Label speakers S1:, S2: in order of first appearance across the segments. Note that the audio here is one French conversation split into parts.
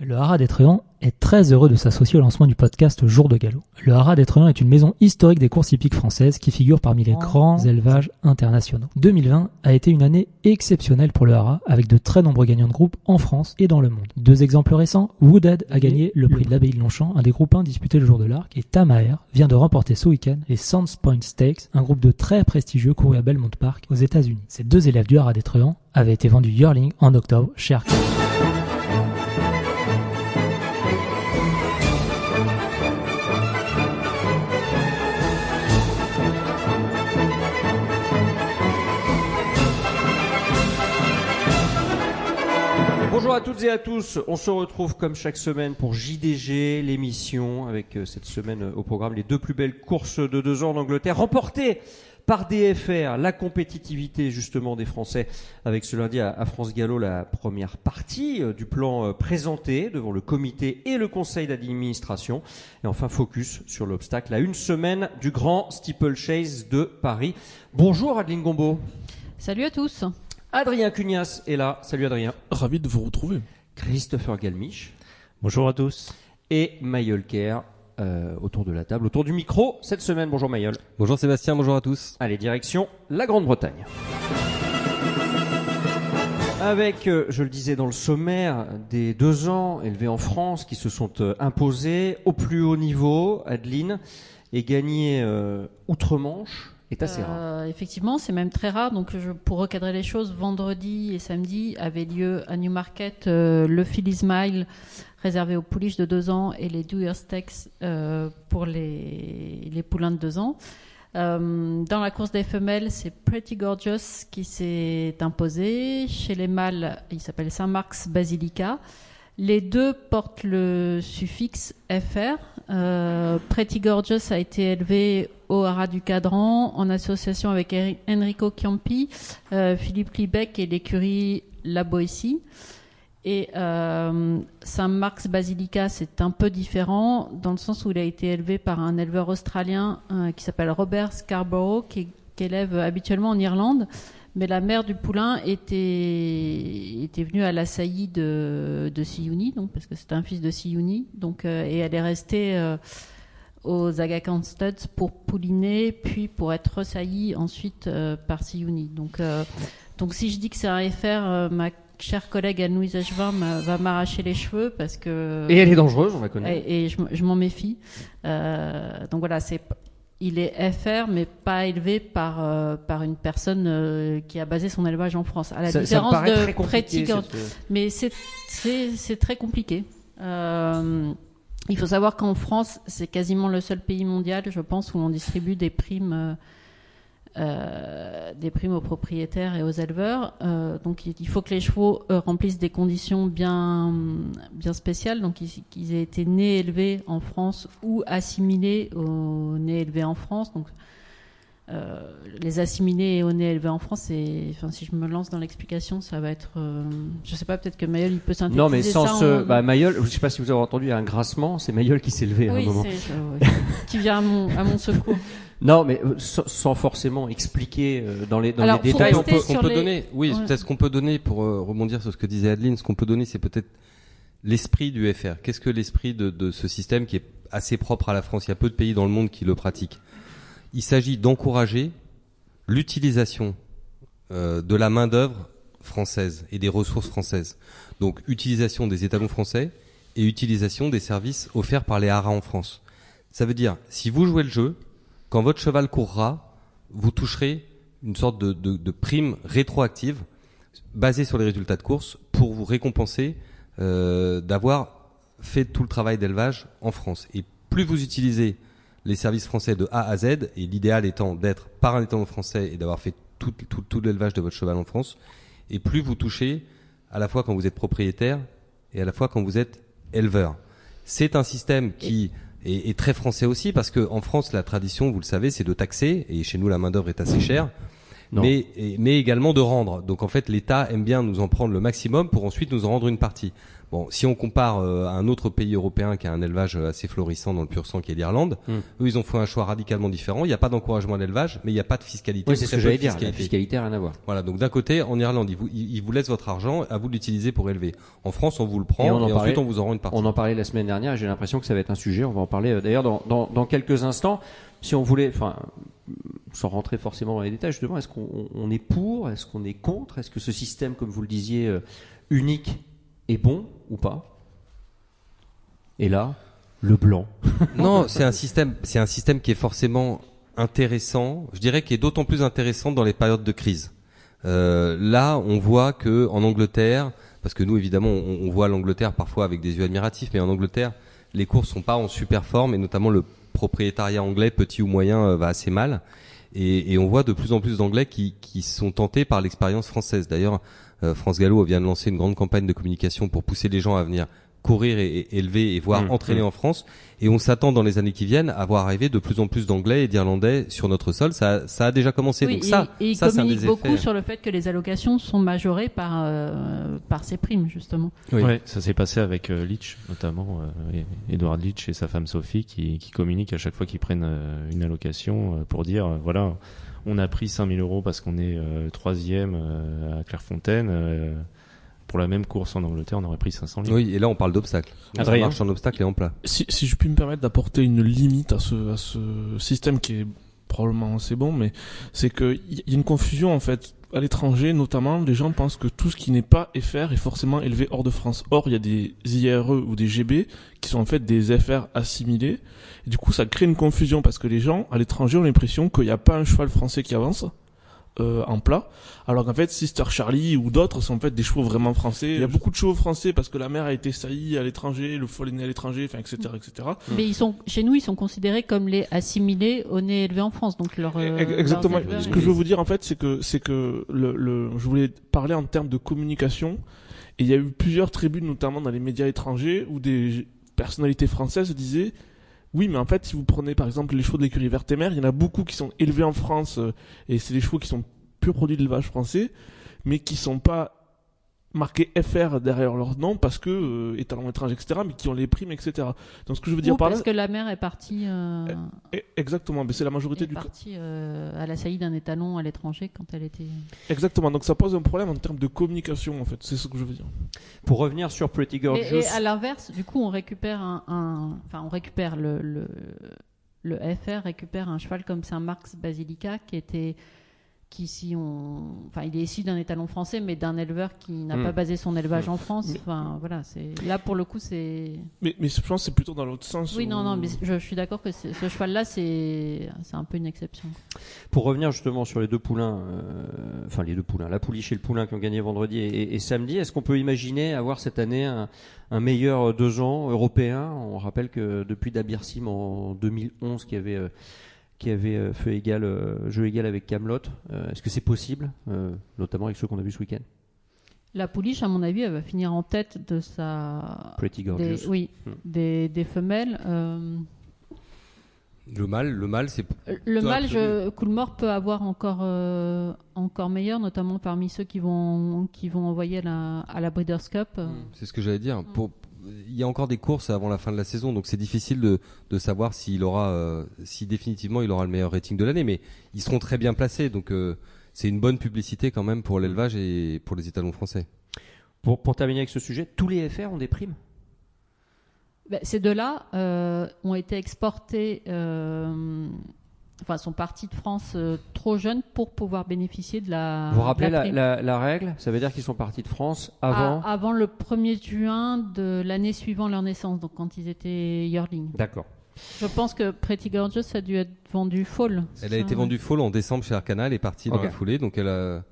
S1: Le Haras des est très heureux de s'associer au lancement du podcast Jour de Galop. Le Haras des est une maison historique des courses hippiques françaises qui figure parmi les grands élevages internationaux. 2020 a été une année exceptionnelle pour le Haras avec de très nombreux gagnants de groupe en France et dans le monde. Deux exemples récents, Woodhead a gagné le prix de l'abbaye de Longchamp, un des groupes 1 disputés le jour de l'arc, et Tamaer vient de remporter ce week-end les Sands Point Stakes, un groupe de très prestigieux couru à Belmont Park aux États-Unis. Ces deux élèves du Haras des avaient été vendus yearling en octobre chez Arcade.
S2: Bonjour à toutes et à tous, on se retrouve comme chaque semaine pour JDG, l'émission, avec euh, cette semaine euh, au programme les deux plus belles courses de deux ans en Angleterre, remportées par DFR, la compétitivité justement des Français, avec ce lundi à France Gallo la première partie euh, du plan présenté devant le comité et le conseil d'administration, et enfin focus sur l'obstacle à une semaine du grand steeplechase de Paris. Bonjour Adeline Gombeau.
S3: Salut à tous.
S2: Adrien Cugnas est là. Salut Adrien.
S4: Ravi de vous retrouver.
S2: Christopher Galmiche.
S5: Bonjour à tous.
S2: Et Mayol Kerr euh, autour de la table, autour du micro cette semaine. Bonjour Mayol.
S6: Bonjour Sébastien, bonjour à tous.
S2: Allez, direction la Grande-Bretagne. Avec, euh, je le disais dans le sommaire, des deux ans élevés en France qui se sont euh, imposés au plus haut niveau, Adeline, et gagnés euh, outre-Manche
S3: Euh, effectivement, c'est même très rare. Donc, je, pour recadrer les choses, vendredi et samedi avait lieu à Newmarket euh, le Philly Smile réservé aux pouliches de 2 ans et les Dewey Stakes euh, pour les, les poulains de 2 ans. Euh, dans la course des femelles, c'est Pretty Gorgeous qui s'est imposé. Chez les mâles, il s'appelle Saint-Marc's Basilica. Les deux portent le suffixe FR. Euh, Pretty Gorgeous a été élevé au Haras du Cadran en association avec Enrico Chiampi, euh, Philippe Liebeck et l'écurie La Boétie. Et euh, Saint-Marc's Basilica, c'est un peu différent dans le sens où il a été élevé par un éleveur australien qui s'appelle Robert Scarborough, qui, qui élève habituellement en Irlande. Mais la mère du poulain était, était venue à la saillie de, de Siouni, donc, parce que c'est un fils de Siouni. Donc, euh, et elle est restée euh, aux Aga Khan Studs pour pouliner, puis pour être ressaillie ensuite euh, par Siouni. Donc, euh, donc si je dis que c'est un FR, ma chère collègue Anne-Louise va m'arracher les cheveux parce que...
S2: Et elle est dangereuse, on la connaît.
S3: Et, et je, je m'en méfie. Donc voilà, c'est il est FR, mais pas élevé par euh, par une personne euh, qui a basé son élevage en France. À la
S2: ça, ça
S3: différence
S2: paraît
S3: de Girl.
S2: cette-
S3: Mais c'est très compliqué. Euh, il faut savoir qu'en France, c'est quasiment le seul pays mondial, je pense, où l'on distribue des primes. Euh, des primes aux propriétaires et aux éleveurs. Euh, donc il il faut que les chevaux euh, remplissent des conditions bien, bien spéciales. Donc ils, qu'ils aient été nés élevés en France ou assimilés aux nés élevés en France. Donc euh, les assimilés aux nés élevés en France, c'est, enfin si je me lance dans l'explication, ça va être, euh, je sais pas, peut-être que Mayol il peut synthétiser
S2: Non, mais sans
S3: ça
S2: ce.
S3: en-
S2: Bah, Mayol, je sais pas si vous avez entendu un grassement, c'est Mayol qui s'est levé à un
S3: oui,
S2: moment.
S3: je- ouais, qui vient à mon, à mon secours.
S2: Non, mais euh, sans, forcément expliquer euh, dans les, dans
S3: Alors,
S2: les détails.
S6: on peut, on peut
S3: les-
S6: donner, oui,
S3: Ouais.
S6: peut-être ce qu'on peut donner pour euh, rebondir sur ce que disait Adeline, ce qu'on peut donner, c'est peut-être l'esprit du FR. Qu'est-ce que l'esprit de, de ce système qui est assez propre à la France? Il y a peu de pays dans le monde qui le pratiquent. Il s'agit d'encourager l'utilisation euh, de la main d'œuvre française et des ressources françaises. Donc, utilisation des étalons français et utilisation des services offerts par les haras en France. Ça veut dire, si vous jouez le jeu, quand votre cheval courra, vous toucherez une sorte de, de, de prime rétroactive basée sur les résultats de course pour vous récompenser euh, d'avoir fait tout le travail d'élevage en France. Et plus vous utilisez les services français de A à Z, et l'idéal étant d'être par un français et d'avoir fait tout, tout, tout l'élevage de votre cheval en France, et plus vous touchez à la fois quand vous êtes propriétaire et à la fois quand vous êtes éleveur. C'est un système qui est très français aussi parce que en France la tradition, vous le savez, c'est de taxer et chez nous la main d'œuvre est assez chère. Mais mais également de rendre. Donc en fait, l'État aime bien nous en prendre le maximum pour ensuite nous en rendre une partie. Bon, si on compare euh, à un autre pays européen qui a un élevage euh, assez florissant dans le pur sang qui est l'Irlande,
S2: Hmm.
S6: eux ils ont fait un choix radicalement différent. Il n'y a pas d'encouragement à l'élevage, mais il n'y a pas de fiscalité.
S2: Oui, c'est ce que j'allais dire. La
S6: fiscalité.
S2: fiscalité, rien à voir.
S6: Voilà, donc d'un côté, en Irlande, ils vous, ils vous laissent votre argent, à vous de l'utiliser pour élever. En France, on vous le prend
S2: Et
S6: et,
S2: on en
S6: ensuite
S2: parlait-
S6: on vous en rend une partie.
S2: On en parlait la semaine dernière j'ai l'impression que ça va être un sujet. On va en parler euh, d'ailleurs dans, dans, dans quelques instants. Si on voulait, enfin, sans rentrer forcément dans les détails, justement, est-ce qu'on on- on est pour Est-ce qu'on est contre Est-ce que ce système, comme vous le disiez, euh, unique est bon ou pas? Et là, le blanc.
S6: Non, c'est un système, c'est un système qui est forcément intéressant. Je dirais qu'il est d'autant plus intéressant dans les périodes de crise. Euh, là, on voit que en Angleterre, parce que nous évidemment, on, voit l'Angleterre parfois avec des yeux admiratifs, mais en Angleterre, les courses sont pas en super forme et notamment le propriétariat anglais, petit ou moyen, euh, va assez mal. Et, on voit de plus en plus d'Anglais qui, qui sont tentés par l'expérience française. D'ailleurs, euh, France Gallo vient de lancer une grande campagne de communication pour pousser les gens à venir courir et, et élever et voire
S2: Mmh,
S6: entraîner en France. Et on s'attend dans les années qui viennent à voir arriver de plus en plus d'Anglais et d'Irlandais sur notre sol. Ça, ça a déjà commencé.
S3: Oui,
S6: Donc
S3: et-
S6: ça,
S3: et, il
S6: ça un
S3: communique
S6: des
S3: beaucoup
S6: effets.
S3: sur le fait que les allocations sont majorées par, euh, par ces primes, justement.
S6: Oui.
S4: Ouais, ça s'est passé avec euh, Leach, notamment euh, Edward Leach et sa femme Sophie, qui, qui communiquent à chaque fois qu'ils prennent euh, une allocation euh, pour dire euh, voilà, on a pris 5000 euros parce qu'on est euh, troisième euh, à Clairefontaine. Pour la même course en Angleterre, on aurait pris 500 livres.
S6: Oui, et là on parle d'obstacles. Ça marche en obstacle et en plat.
S5: Si, si je puis me permettre d'apporter une limite à ce, à ce système qui est probablement assez bon, mais c'est qu'il y a une confusion en fait. À l'étranger, notamment, les gens pensent que tout ce qui n'est pas FR est forcément élevé hors de France. Or, il y a des IRE ou des GB qui sont en fait des FR assimilés. Et du coup, ça crée une confusion parce que les gens à l'étranger ont l'impression qu'il n'y a pas un cheval français qui avance. Euh, en plat, alors qu'en fait Sister Charlie ou d'autres sont en fait des chevaux vraiment français. Il y a beaucoup de chevaux français parce que la mère a été saillie à l'étranger, le foal est né à l'étranger, enfin etc etc.
S3: Mais ils sont, chez nous, ils sont considérés comme les assimilés au nez élevé en France. Donc leur, euh,
S5: Ex- Exactement.
S3: leurs éleveurs,
S5: Ce que je veux vous dire en fait, c'est que c'est que le, le, je voulais parler en termes de communication. Et il y a eu plusieurs tribunes, notamment dans les médias étrangers, où des personnalités françaises disaient oui, mais en fait, si vous prenez par exemple les chevaux de l'écurie verte et mer, il y en a beaucoup qui sont élevés en France euh, et c'est des chevaux qui sont pur produits d'élevage français, mais qui sont pas marqués FR derrière leur nom parce que euh, étalon étranger, etc., mais qui ont les primes, etc. Donc ce que je veux dire
S3: Ou
S5: par là,
S3: parce que la mère est partie, euh,
S5: Eh, exactement, mais c'est la majorité
S3: est
S5: du
S3: partie euh, à la saillie d'un étalon à l'étranger quand elle était.
S5: Exactement, donc ça pose un problème en termes de communication en fait, c'est ce que je veux dire.
S2: Pour revenir sur Pretty
S3: Et,
S2: Gorgeous,
S3: et à l'inverse, du coup, on récupère un, un- enfin, on récupère le, le, le FR récupère un cheval comme Saint Marx Basilica qui était, qui si on, enfin, il est issu d'un étalon français, mais d'un éleveur qui n'a
S2: Hmm.
S3: pas basé son élevage
S2: Hmm.
S3: en France. Enfin, voilà, c'est là pour le coup, c'est.
S5: Mais, mais je pense que c'est plutôt dans l'autre sens.
S3: Oui,
S5: où-
S3: non, non, mais je, je suis d'accord que ce cheval-là, c'est, c'est un peu une exception.
S2: pour revenir justement sur les deux poulains, euh, enfin les deux poulains, la pouliche et le poulain qui ont gagné vendredi et, et- et samedi, est-ce qu'on peut imaginer avoir cette année un, un meilleur deux ans européen? On rappelle que depuis Dabirsim en 2011, qui avait euh, qui avait euh, fait égal, euh, jeu égal avec Camelot, est-ce que c'est possible, euh, notamment avec ceux qu'on a vu ce week-end?
S3: La pouliche, à mon avis, elle va finir en tête de sa.
S2: Pretty
S3: Des,
S2: Gorgeous.
S3: oui,
S2: Hmm.
S3: des, des femelles. euh,
S6: Le mal, le mal, c'est
S3: Le mâle, je, Coolmore peut avoir encore, euh, encore meilleur, notamment parmi ceux qui vont, qui vont envoyer à la, à la Breeders' Cup. euh.
S6: C'est ce que j'allais dire. Pour, il y a encore des courses avant la fin de la saison, donc c'est difficile de, de savoir s'il aura, euh, si définitivement il aura le meilleur rating de l'année. Mais ils seront très bien placés, donc euh, c'est une bonne publicité quand même pour l'élevage et pour les étalons français.
S2: Pour, pour terminer avec ce sujet, tous les FR ont des primes?
S3: Ben, ces deux-là euh, ont été exportés, euh, enfin, sont partis de France euh, trop jeunes pour pouvoir bénéficier de la.
S2: Vous vous rappelez
S3: la
S2: la,
S3: prime.
S2: la- la règle? Ça veut dire qu'ils sont partis de France avant
S3: avant le 1er juin de l'année suivant leur naissance, donc quand ils étaient yearling.
S2: D'accord.
S3: Je pense que Pretty Gorgeous a dû être vendu fall.
S6: Elle a
S3: ça,
S6: été vendue full en décembre chez Arcana, elle est partie dans la foulée, donc elle a,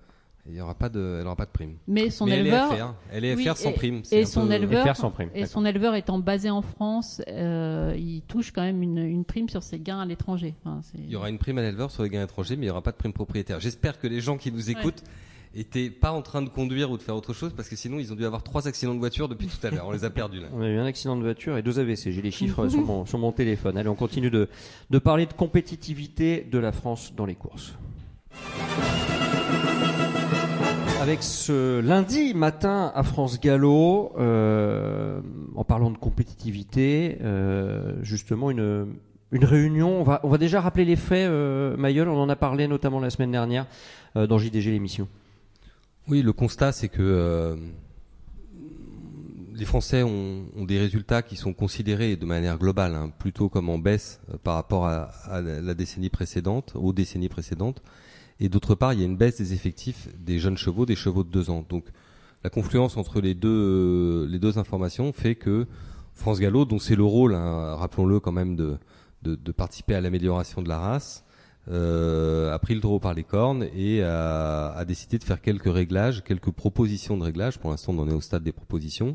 S6: il y aura pas de, elle aura pas de prime.
S3: Mais son
S6: Mais
S3: éleveur.
S6: elle est FR, elle est
S3: Oui,
S6: FR sans
S3: et-
S6: prime.
S3: et son
S6: peu-
S3: éleveur-
S2: FR sans prime.
S3: Et son éleveur étant basé en France, euh, il touche quand même une, une prime sur ses gains à l'étranger. Enfin,
S6: Il y aura une prime à l'éleveur sur les gains étrangers, mais il n'y aura pas de prime propriétaire. J'espère que les gens qui nous écoutent étaient pas en train de conduire ou de faire autre chose, parce que sinon ils ont dû avoir trois accidents de voiture depuis tout à l'heure. On les a perdus là.
S2: On a eu un accident de voiture et deux AVC. J'ai les chiffres sur, mon, sur mon téléphone. Allez, on continue de, de parler de compétitivité de la France dans les courses. Avec ce lundi matin à France Gallo, euh, en parlant de compétitivité, euh, justement une, une réunion. On va, on va déjà rappeler les faits, euh, Mayol, on en a parlé notamment la semaine dernière euh, dans JDG l'émission.
S6: Oui, le constat, c'est que les Français ont, des résultats qui sont considérés de manière globale, hein, plutôt comme en baisse par rapport à, à la décennie précédente, aux décennies précédentes. Et d'autre part, il y a une baisse des effectifs des jeunes chevaux, des chevaux de deux ans. Donc, la confluence entre les deux, euh, informations fait que France Gallo, dont c'est le rôle, hein, rappelons-le quand même, de, participer à l'amélioration de la race, euh, a pris le taureau par les cornes et a, décidé de faire quelques réglages, quelques propositions de réglages. Pour l'instant, on en est au stade des propositions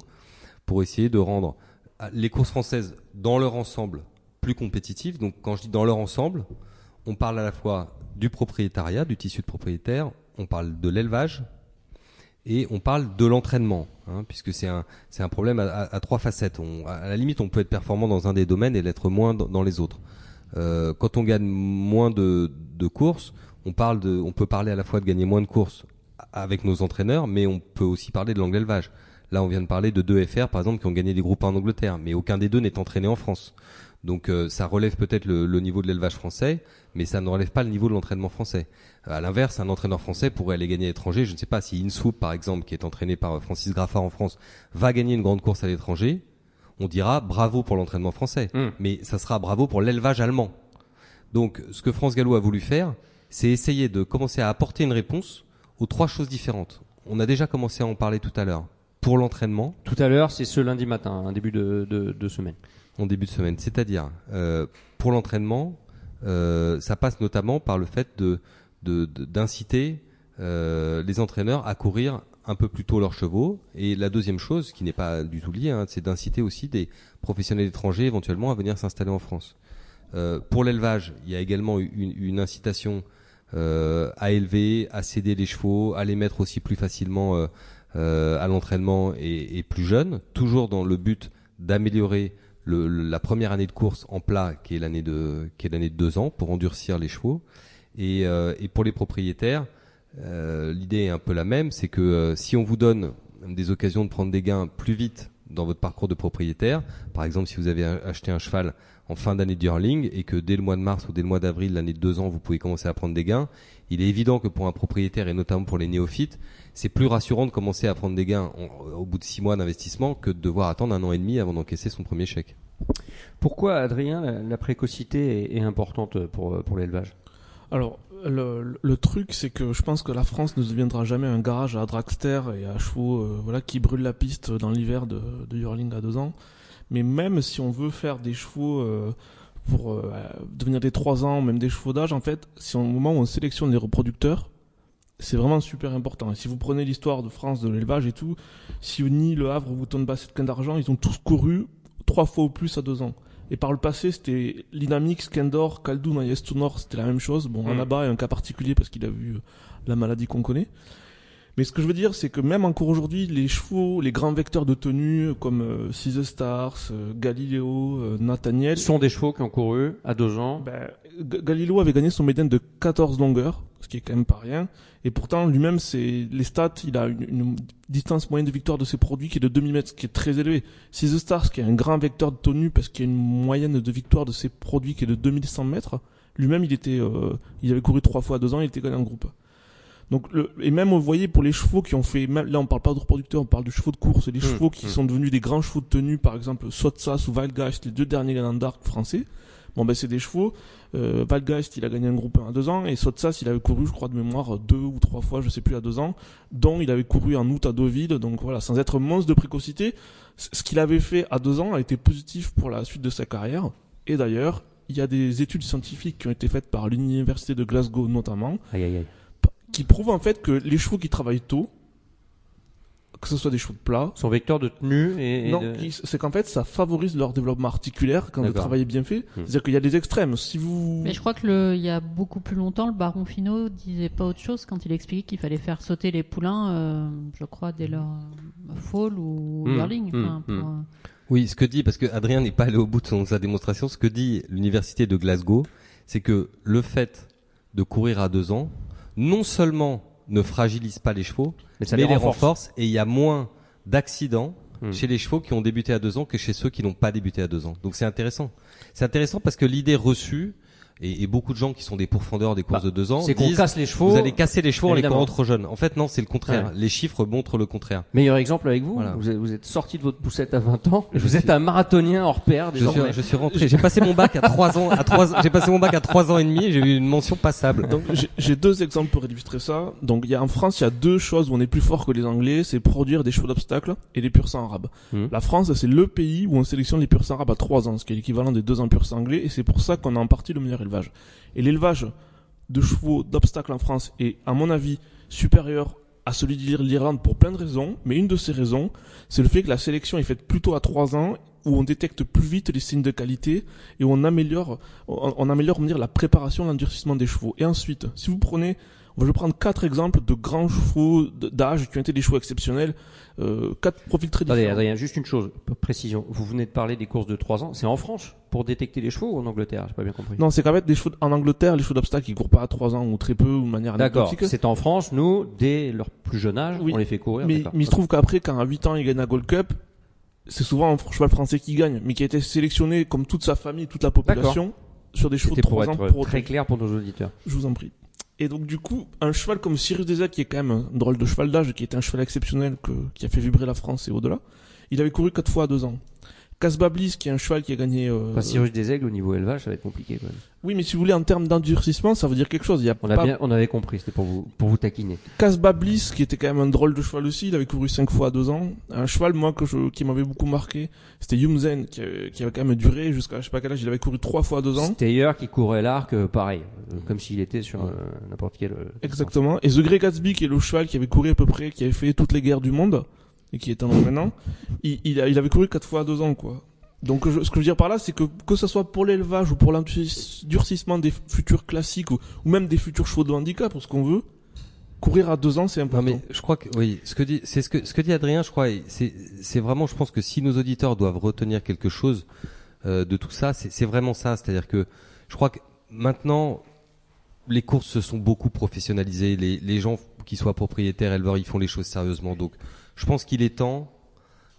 S6: pour essayer de rendre ah, les courses françaises dans leur ensemble plus compétitives. Donc, quand je dis dans leur ensemble, on parle à la fois du propriétariat, du tissu de propriétaire, on parle de l'élevage et on parle de l'entraînement, hein, puisque c'est un problème à, trois facettes. À la limite, on peut être performant dans un des domaines et l'être moins dans, les autres. Euh, quand on gagne moins de, courses, on on peut parler à la fois de gagner moins de courses avec nos entraîneurs, mais on peut aussi parler de l'angle élevage. Là, on vient de parler de deux FR, par exemple, qui ont gagné des groupes en Angleterre, mais aucun des deux n'est entraîné en France. Donc, euh, ça relève peut-être le, le niveau de l'élevage français, mais ça ne relève pas le niveau de l'entraînement français. À l'inverse, un entraîneur français pourrait aller gagner à l'étranger. Je ne sais pas si Insoup, par exemple, qui est entraîné par euh, Francis Graffard en France, va gagner une grande course à l'étranger. On dira bravo pour l'entraînement français,
S2: Mm.
S6: mais ça sera bravo pour l'élevage allemand. Donc, ce que France Gallo a voulu faire, c'est essayer de commencer à apporter une réponse aux trois choses différentes. On a déjà commencé à en parler tout à l'heure. Pour l'entraînement,
S2: Tout à l'heure, c'est ce lundi matin, un début de, de, de semaine.
S6: En début de semaine. C'est-à-dire, euh, pour l'entraînement, euh, ça passe notamment par le fait de d'inciter euh, les entraîneurs à courir un peu plus tôt leurs chevaux. Et la deuxième chose, qui n'est pas du tout liée, hein, c'est d'inciter aussi des professionnels étrangers éventuellement à venir s'installer en France. Euh, pour l'élevage, il y a également une, une incitation euh, à élever, à céder les chevaux, à les mettre aussi plus facilement euh, à l'entraînement et, et plus jeunes, toujours dans le but d'améliorer le- la première année de course en plat, qui est l'année de qui est l'année de deux ans, pour endurcir les chevaux. Et, euh, et pour les propriétaires, euh, l'idée est un peu la même, c'est que euh, si on vous donne des occasions de prendre des gains plus vite dans votre parcours de propriétaire, par exemple si vous avez acheté un cheval en fin d'année de hurling et que dès le mois de mars ou dès le mois d'avril, l'année de deux ans, vous pouvez commencer à prendre des gains, il est évident que pour un propriétaire et notamment pour les néophytes, c'est plus rassurant de commencer à prendre des gains en- au bout de six mois d'investissement que de devoir attendre un an et demi avant d'encaisser son premier chèque.
S2: Pourquoi, Adrien, la, la précocité est, est importante pour, pour l'élevage?
S5: Alors, le, le- truc, c'est que je pense que la France ne deviendra jamais un garage à dragster et à chevaux euh, voilà, qui brûlent la piste dans l'hiver de, de hurling à deux ans. Mais même si on veut faire des chevaux euh, pour euh, devenir des trois ans, même des chevaux d'âge, en fait, si au moment où on sélectionne les reproducteurs, c'est vraiment super important. Et si vous prenez l'histoire de France, de l'élevage et tout, Sioni, Le Havre, Bouton de Basset, Quin d'Argent, ils ont tous couru trois fois au plus à deux ans. Et par le passé, c'était Linamix, Kendor, Kaldoun, Ayestou Nord, c'était la même chose. Bon,
S2: Mm.
S5: Anaba est un cas particulier parce qu'il a vu euh, la maladie qu'on connaît. Mais ce que je veux dire, c'est que même encore aujourd'hui, les chevaux, les grands vecteurs de tenue comme euh, Caesar Stars, euh, Galileo, euh, Nathaniel,
S2: Ce sont des chevaux qui ont couru à deux ans.
S5: ben, Galileo avait gagné son médaine de 14 longueurs, ce qui est quand même pas rien. Et pourtant, lui-même, c'est les stats, il a une, une distance moyenne de victoire de ses produits qui est de 2000 mètres, ce qui est très élevé. Si The Stars, qui est un grand vecteur de tenue, parce qu'il y a une moyenne de victoire de ses produits qui est de 2100 mètres, lui-même, il était, euh, il avait couru trois fois à deux ans, il était gagné en groupe. Donc, le, et même, vous voyez, pour les chevaux qui ont fait, même, là, on parle pas de reproducteurs, on parle de chevaux de course, et les
S2: Mmh,
S5: chevaux qui
S2: mmh.
S5: sont devenus des grands chevaux de tenue, par exemple, Sotsas ou Valgeist, les deux derniers gagnants d'arc français. Bon, ben, c'est des chevaux. Euh, Valgeist, il a gagné un groupe 1 à deux ans, et Sotsas, il avait couru, je crois, de mémoire, deux ou trois fois, je sais plus, à deux ans, dont il avait couru en août à Deauville, donc voilà, sans être monstre de précocité. Ce qu'il avait fait à deux ans a été positif pour la suite de sa carrière. Et d'ailleurs, il y a des études scientifiques qui ont été faites par l'université de Glasgow notamment,
S2: Aïe, aïe, aïe.
S5: qui prouvent en fait que les chevaux qui travaillent tôt, que ce soit des chevaux de plat,
S2: Son vecteur de tenue et, et
S5: non,
S2: de-
S5: c'est qu'en fait ça favorise leur développement articulaire quand le travail est bien fait.
S2: Hmm.
S5: C'est-à-dire qu'il y a des extrêmes. Si vous
S3: Mais je crois que le, il y a beaucoup plus longtemps, le baron Finot disait pas autre chose quand il expliquait qu'il fallait faire sauter les poulains, euh, je crois, dès leur fall ou
S2: Mm,
S3: yearling.
S2: mm,
S3: enfin, pour,
S2: mm.
S3: euh,
S6: Oui, ce que dit, parce que Adrien n'est pas allé au bout de son- sa démonstration, ce que dit l'université de Glasgow, c'est que le fait de courir à deux ans, non seulement ne fragilise pas les chevaux,
S2: Mais ça
S6: mais
S2: les
S6: les
S2: renforce.
S6: renforce et il y a moins d'accidents
S2: Hmm.
S6: chez les chevaux qui ont débuté à deux ans que chez ceux qui n'ont pas débuté à deux ans. Donc c'est intéressant. C'est intéressant parce que l'idée reçue et, et beaucoup de gens qui sont des pourfendeurs des courses
S2: Bah,
S6: de deux ans
S2: C'est qu'on
S6: disent
S2: casse les chevaux.
S6: vous allez casser les chevaux en les
S2: Évidemment.
S6: courant trop jeunes. En fait non, c'est le contraire.
S2: Ouais.
S6: Les chiffres montrent le contraire.
S2: Meilleur exemple avec vous.
S6: Voilà.
S2: Vous, êtes, vous êtes sorti de votre poussette à 20 ans.
S6: Je
S2: vous
S6: suis-
S2: êtes un marathonien hors pair
S6: Je suis, je suis rentré. J'ai passé mon bac à trois ans. À trois, j'ai passé mon bac à trois ans et demi. et J'ai eu une mention passable.
S5: Donc j'ai- j'ai deux exemples pour illustrer ça. Donc il y a en France, il y a deux choses où on est plus fort que les Anglais, c'est produire des chevaux d'obstacle et les pur sang arabes.
S2: Mhm.
S5: La France, c'est le pays où on sélectionne les pur sang arabes à 3 ans, ce qui est l'équivalent des deux ans pur sang anglais, et c'est pour ça qu'on a en partie le meilleur Et l'élevage de chevaux d'obstacle en France est, à mon avis, supérieur à celui de l'Irlande pour plein de raisons, mais une de ces raisons, c'est le fait que la sélection est faite plutôt à 3 ans, où on détecte plus vite les signes de qualité et où on améliore, la préparation, l'endurcissement des chevaux. Et ensuite, si vous prenez, je vais prendre quatre exemples de grands chevaux d'âge qui ont été des chevaux exceptionnels, euh, quatre profils très
S2: Attendez,
S5: différents.
S2: Adrien, juste une chose, précision. Vous venez de parler des courses de 3 ans. C'est en France pour détecter les chevaux ou en Angleterre? J'ai pas bien compris.
S5: Non, c'est qu'en fait, des chevaux en Angleterre, les chevaux d'obstacle, qui courent pas à 3 ans ou très peu ou de manière
S2: D'accord. C'est en France. Nous, dès leur plus jeune âge,
S5: Oui.
S2: on les fait courir.
S5: Mais, il se trouve qu'après, quand à 8 ans, il gagne la Gold Cup, c'est souvent un cheval français qui gagne, mais qui a été sélectionné comme toute sa famille, toute la population, sur des chevaux de
S2: C'était pour
S5: 3 ans
S2: être
S5: pour
S2: très clair pour nos auditeurs.
S5: Je vous en prie. Et donc du coup, un cheval comme Cyrus Desaides, qui est quand même un drôle de cheval d'âge, qui était un cheval exceptionnel, qui a fait vibrer la France et au-delà, il avait couru quatre fois à deux ans. Casbah Bliss, qui est un cheval qui a gagné... euh,
S2: Enfin, Cyrus des Aigles au niveau élevage, ça va être compliqué. Quand même.
S5: Oui, mais si vous voulez, en termes d'endurcissement, ça veut dire quelque chose. Il y a
S2: On a
S5: pas...
S2: bien, on avait compris. C'était pour vous, pour vous taquiner.
S5: Casbah Bliss, qui était quand même un drôle de cheval aussi, il avait couru cinq fois à deux ans. Un cheval, moi, que je, qui m'avait beaucoup marqué, c'était Yumzen, qui, avait- qui avait quand même duré jusqu'à je sais pas quel âge, il avait couru trois fois à deux ans.
S2: Steyer qui courait l'arc, euh, pareil, euh, comme s'il était sur euh, n'importe quel. euh,
S5: Exactement. Et The Grey Gatsby, qui est le cheval qui avait couru à peu près, qui avait fait toutes les guerres du monde, et qui est homme maintenant, il, il, il avait couru quatre fois à deux ans, quoi. Donc, je- ce que je veux dire par là, c'est que, que ce soit pour l'élevage ou pour l'endurcissement des futurs classiques ou, ou même des futurs chevaux de handicap, ou ce qu'on veut, courir à deux ans, c'est
S6: Non
S5: important.
S6: mais je crois que oui, ce que dit c'est ce que ce que dit Adrien, je crois, c'est c'est vraiment, je pense que si nos auditeurs doivent retenir quelque chose euh, de tout ça, c'est vraiment ça, c'est-à-dire que je crois que maintenant les courses se sont beaucoup professionnalisées, les les gens qui soient propriétaires, éleveurs, ils font les choses sérieusement. Donc, je pense qu'il est temps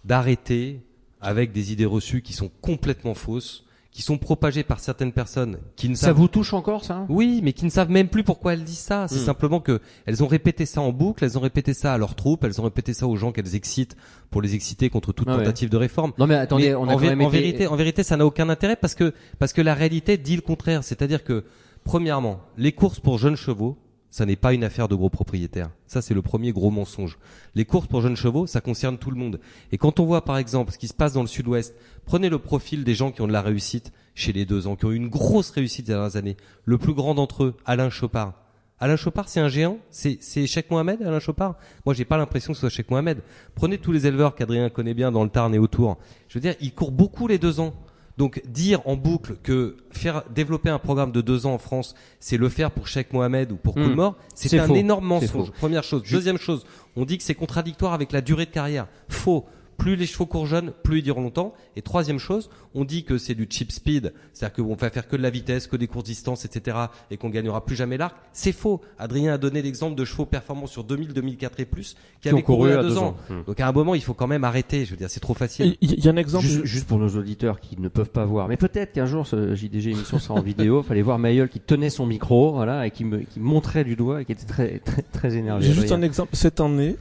S6: d'arrêter avec des idées reçues qui sont complètement fausses, qui sont propagées par certaines personnes qui ne
S2: Ça
S6: savent
S2: vous touche encore, ça?
S6: Oui, mais qui ne savent même plus pourquoi elles disent ça. C'est
S2: Hmm.
S6: simplement que elles ont répété ça en boucle, elles ont répété ça à leurs troupes, elles ont répété ça aux gens qu'elles excitent pour les exciter contre toute
S2: Ah ouais.
S6: tentative de réforme.
S2: Non mais attendez,
S6: Mais
S2: on a
S6: en,
S2: quand
S6: vé-
S2: même
S6: en
S2: été-
S6: vérité, en vérité, ça n'a aucun intérêt parce que parce que la réalité dit le contraire. C'est-à-dire que premièrement, les courses pour jeunes chevaux, ça n'est pas une affaire de gros propriétaires. Ça, c'est le premier gros mensonge. Les courses pour jeunes chevaux, ça concerne tout le monde. Et quand on voit, par exemple, ce qui se passe dans le sud-ouest, prenez le profil des gens qui ont de la réussite chez les deux ans, qui ont eu une grosse réussite ces dernières années. Le plus grand d'entre eux, Alain Chopard. Alain Chopard, c'est un géant? C'est c'est Cheikh Mohamed, Alain Chopard? Moi, j'ai pas l'impression que ce soit Cheikh Mohamed. Prenez tous les éleveurs qu'Adrien connaît bien dans le Tarn et autour. Je veux dire, ils courent beaucoup les deux ans. Donc dire en boucle que faire développer un programme de deux ans en France, c'est le faire pour Cheikh Mohamed ou pour. Coolmore, c'est un
S2: faux.
S6: énorme mensonge. Première chose. Deuxième chose, on dit que c'est contradictoire avec la durée de carrière. Faux. Plus les chevaux courent jeunes, plus ils durent longtemps. Et troisième chose, on dit que c'est du cheap speed, c'est-à-dire qu'on va faire que de la vitesse, que des courtes distances, etc., et qu'on gagnera plus jamais l'arc. C'est faux. Adrien a donné l'exemple de chevaux performants sur 2000, 2004 et plus, qui,
S2: Qui ont
S6: avaient couru,
S2: couru
S6: à deux
S2: deux
S6: ans.
S2: ans. Hmm.
S6: Donc à un moment, il faut quand même arrêter. Je veux dire, c'est trop facile.
S5: Il y, a un exemple.
S2: Juste, juste pour nos auditeurs qui ne peuvent pas voir, mais peut-être qu'un jour ce JDG émission sera en vidéo. Fallait voir Mayol qui tenait son micro, voilà, et qui me qui montrait du doigt et qui était très très très énervé.
S5: J'ai juste
S2: Adrien.
S5: un exemple. Cette année,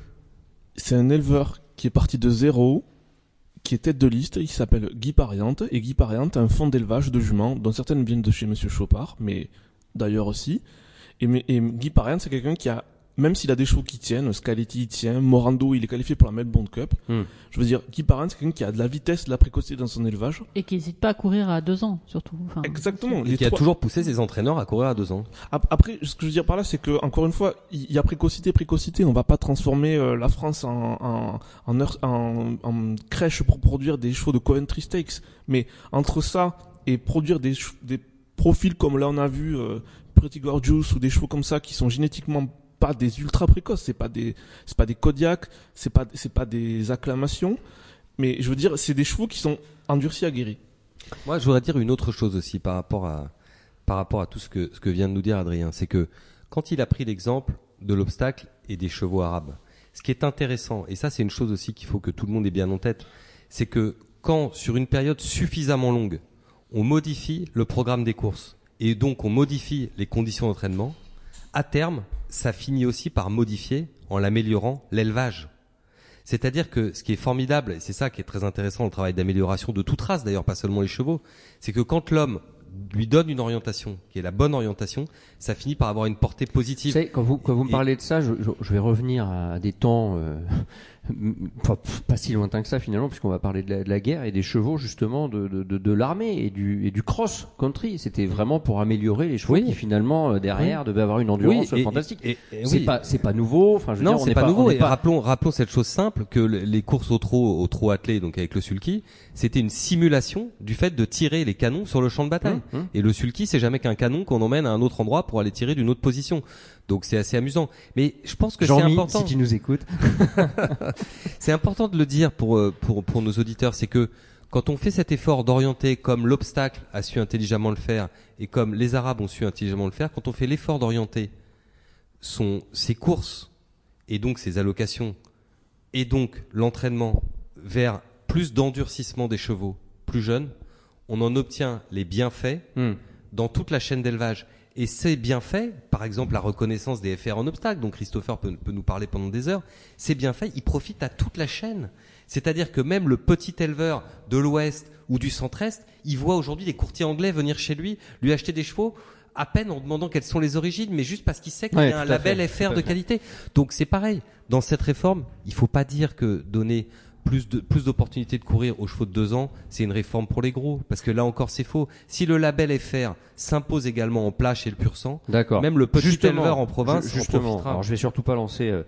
S5: c'est un éleveur qui est parti de zéro, qui est tête de liste, il s'appelle Guy Pariante, et Guy Pariante a un fonds d'élevage de juments, dont certaines viennent de chez Monsieur Chopard, mais d'ailleurs aussi. Et, et Guy Pariante, c'est quelqu'un qui a, même s'il a des chevaux qui tiennent, Scaletti il tient, Morando il est qualifié pour la Melbourne Cup,
S2: Hmm.
S5: je veux dire, Guy Pariante, c'est quelqu'un qui a de la vitesse, de la précocité dans son élevage.
S3: Et qui n'hésite pas à courir à deux ans, surtout. Enfin,
S5: Exactement.
S6: Et qui a toujours poussé ses entraîneurs à courir à deux ans.
S5: Ap- Après, ce que je veux dire par là, c'est que encore une fois, il y a précocité, précocité. On va pas transformer euh, la France en en, en, heure- en- en crèche pour produire des chevaux de Coventry Stakes. Mais entre ça et produire des, des profils comme là on a vu euh, Pretty Gorgeous ou des chevaux comme ça qui sont génétiquement pas des ultra précoces, c'est pas des c'est pas des Kodiak, c'est pas c'est pas des acclamations. Mais je veux dire, c'est des chevaux qui sont endurcis aguerris.
S6: Moi, je voudrais dire une autre chose aussi par rapport à par rapport à tout ce que ce que vient de nous dire Adrien, c'est que quand il a pris l'exemple de l'obstacle et des chevaux arabes. Ce qui est intéressant, et ça c'est une chose aussi qu'il faut que tout le monde ait bien en tête, c'est que quand sur une période suffisamment longue, on modifie le programme des courses et donc on modifie les conditions d'entraînement, à terme, ça finit aussi par modifier, en l'améliorant, l'élevage. C'est-à-dire que ce qui est formidable, et c'est ça qui est très intéressant, le travail d'amélioration de toute race d'ailleurs, pas seulement les chevaux, c'est que quand l'homme lui donne une orientation qui est la bonne orientation, ça finit par avoir une portée positive.
S2: Vous savez, quand vous, quand vous me parlez de ça, je, je- je vais revenir à des temps euh, pas, pas si lointains que ça finalement, puisqu'on va parler de la, de la guerre et des chevaux justement de, de, de, de l'armée et du, et du cross country. C'était vraiment pour améliorer les chevaux
S6: Oui.
S2: qui finalement euh, derrière devaient avoir une endurance
S6: et-
S2: fantastique.
S6: et- et
S2: c'est pas c'est pas nouveau. Enfin, je veux
S6: non, c'est pas,
S2: on
S6: nouveau. Et rappelons, rappelons cette chose simple que le- les courses au trot, au trot attelé, donc avec le sulky, c'était une simulation du fait de tirer les canons sur le champ de bataille.
S2: Hum, hum.
S6: Et le sulky, c'est jamais qu'un canon qu'on emmène à un autre endroit pour aller tirer d'une autre position. Donc c'est assez amusant. Mais je pense que c'est important.
S2: si tu nous écoutes.
S6: C'est important de le dire pour, euh, pour, pour nos auditeurs, c'est que quand on fait cet effort d'orienter comme l'obstacle a su intelligemment le faire et comme les Arabes ont su intelligemment le faire, quand on fait l'effort d'orienter son, ses courses et donc ses allocations et donc l'entraînement vers plus d'endurcissement des chevaux plus jeunes, on en obtient les bienfaits
S2: Hum.
S6: dans toute la chaîne d'élevage. Et ces bienfaits, par exemple la reconnaissance des FR en obstacle, dont Christopher peut, peut nous parler pendant des heures, ces bienfaits, ils profitent à toute la chaîne. C'est-à-dire que même le petit éleveur de l'Ouest ou du Centre-Est, il voit aujourd'hui des courtiers anglais venir chez lui, lui acheter des chevaux, à peine en demandant quelles sont les origines, mais juste parce qu'il sait qu'il
S2: Ouais,
S6: y a un label
S2: fait,
S6: FR de
S2: fait.
S6: qualité. Donc c'est pareil. Dans cette réforme, il faut pas dire que donner plus de plus d'opportunités de courir aux chevaux de deux ans, c'est une réforme pour les gros, parce que là encore c'est faux. Si le label FR s'impose également en plat chez le pur sang,
S2: D'accord.
S6: même le petit
S2: Justement,
S6: éleveur en province
S2: ju-
S6: en
S2: justement.
S6: profitera.
S2: Alors je vais surtout pas lancer euh,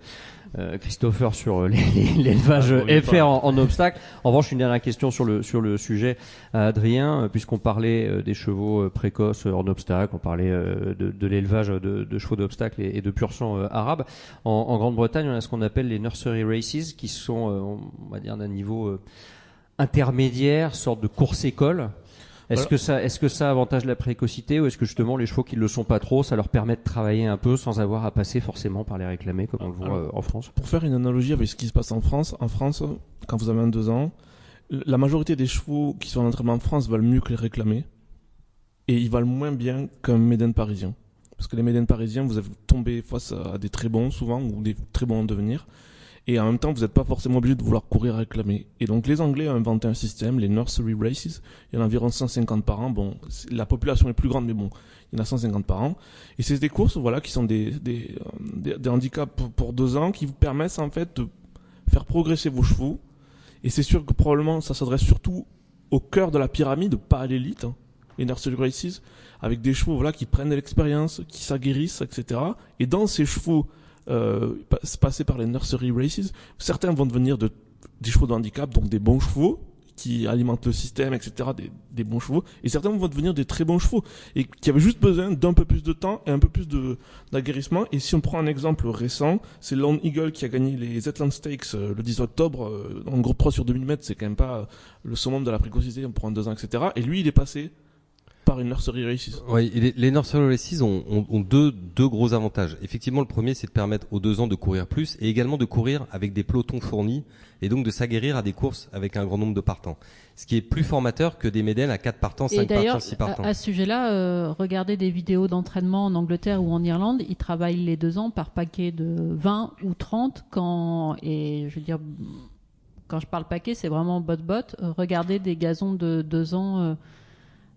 S2: euh, Christopher sur euh, l'élevage
S4: Ah,
S2: FR en, en obstacle. En revanche, une dernière question sur le sur le sujet à Adrien, euh, puisqu'on parlait des chevaux précoces en obstacle, on parlait de, de l'élevage de, de chevaux d'obstacle et, et de pur sang arabe. En, en Grande-Bretagne, on a ce qu'on appelle les nursery races, qui sont, on va dire, d'un niveau intermédiaire, sorte de course école. Est-ce
S5: Voilà.
S2: que ça, est-ce que ça avantage la précocité ou est-ce que justement les chevaux qui le sont pas trop, ça leur permet de travailler un peu sans avoir à passer forcément par les réclamés comme on le voit
S5: Alors,
S2: euh, en France?
S5: Pour faire une analogie avec ce qui se passe en France, en France, quand vous avez un deux ans, la majorité des chevaux qui sont en entraînement en France valent mieux que les réclamés. Et ils valent moins bien qu'un Méden parisien. Parce que les Méden parisiens, vous avez tombé face à des très bons souvent, ou des très bons en devenir. Et en même temps, vous n'êtes pas forcément obligé de vouloir courir réclamer. Et donc les Anglais ont inventé un système, les Nursery Races. Il y en a environ 150 par an. Bon, la population est plus grande, mais bon, il y en a 150 par an. Et c'est des courses, voilà, qui sont des, des, euh, handicaps pour, pour deux ans, qui vous permettent en fait de faire progresser vos chevaux. Et c'est sûr que probablement ça s'adresse surtout au cœur de la pyramide, pas à l'élite, hein, les Nursery Races, avec des chevaux voilà, qui prennent de l'expérience, qui s'aguerrissent, etc. Et dans ces chevaux euh, pa- passés par les Nursery Races, certains vont devenir de, des chevaux de handicap, donc des bons chevaux, qui alimentent le système, etc., des, des bons chevaux, et certains vont devenir des très bons chevaux, et qui avaient juste besoin d'un peu plus de temps et un peu plus d'aguerrissement. Et si on prend un exemple récent, c'est Lone Eagle qui a gagné les Zetland Stakes euh, le 10 octobre, euh, en groupe 3 sur 2000 mètres, c'est quand même pas le summum de la précocité pour un deux ans, etc. Et lui, il est passé par une nursery races.
S6: Oui, les, les Nursery Races ont, ont, ont deux, deux gros avantages. Effectivement, le premier, c'est de permettre aux deux ans de courir plus et également de courir avec des pelotons fournis et donc de s'aguerrir à des courses avec un grand nombre de partants. Ce qui est plus formateur que des médailles à 4 partants,
S3: Et
S6: 5 partants,
S3: d'ailleurs,
S6: 6 partants.
S3: à, à ce sujet-là, euh, regardez des vidéos d'entraînement en Angleterre ou en Irlande. Ils travaillent les deux ans par paquet de 20 ou 30 quand, et je veux dire, quand je parle paquet, c'est vraiment bot-bot. Euh, regardez des gazons de deux ans euh,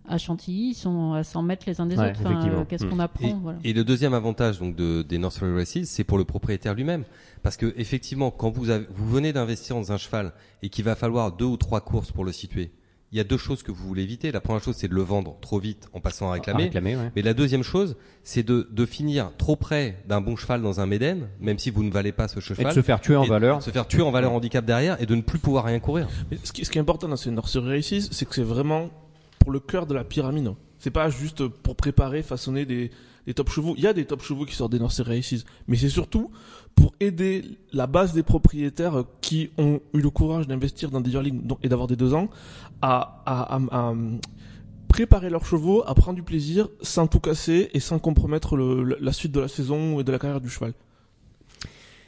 S3: à Chantilly, ils sont à 100 mètres les uns des
S2: Ouais,
S3: autres. Enfin, euh, Qu'est-ce qu'on apprend
S6: Et,
S3: voilà.
S6: et le deuxième avantage donc de, des Nursery Races, c'est pour le propriétaire lui-même, parce que effectivement, quand vous avez, vous venez d'investir dans un cheval et qu'il va falloir deux ou trois courses pour le situer, il y a deux choses que vous voulez éviter. La première chose, c'est de le vendre trop vite en passant à
S2: À
S6: réclamer.
S2: réclamer, ouais.
S6: Mais la deuxième chose, c'est de, de finir trop près d'un bon cheval dans un Méden, même si vous ne valez pas ce
S2: Et de
S6: cheval.
S2: se faire tuer en
S6: et de
S2: valeur.
S6: se faire tuer en valeur handicap derrière et de ne plus pouvoir rien courir.
S5: Mais ce qui, ce qui est important dans ces nursery races, c'est que c'est vraiment pour le cœur de la pyramide. C'est pas juste pour préparer, façonner des, top chevaux. Il y a des top chevaux qui sortent des nursery races, mais c'est surtout pour aider la base des propriétaires qui ont eu le courage d'investir dans des yearlings et d'avoir des deux ans à, préparer leurs chevaux, à prendre du plaisir sans tout casser et sans compromettre la suite de la saison et de la carrière du cheval.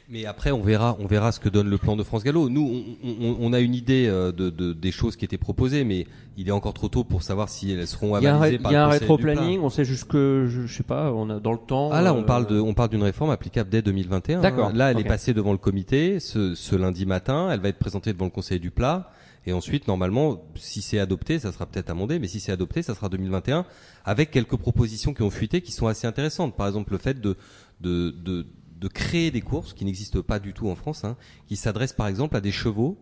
S6: Mais après, on verra, on verra ce que donne le plan de France Gallo. Nous, on, on, on a une idée euh, de, de, des choses qui étaient proposées, mais il est encore trop tôt pour savoir si elles seront
S2: un,
S6: avalisées par
S2: il y a un
S6: du
S2: rétro-planning, on sait juste que, je, je sais pas, on a dans le temps.
S6: Ah là, on
S2: euh,
S6: parle de, on parle d'une réforme applicable dès 2021.
S2: D'accord,
S6: hein. Là, elle est passée devant le comité ce, ce lundi matin. Elle va être présentée devant le Conseil du plat. Et ensuite, normalement, si c'est adopté, ça sera peut-être amendé, mais si c'est adopté, ça sera 2021, avec quelques propositions qui ont fuité, qui sont assez intéressantes. Par exemple, le fait de, de, de, de créer des courses qui n'existent pas du tout en France, hein, qui s'adressent par exemple à des chevaux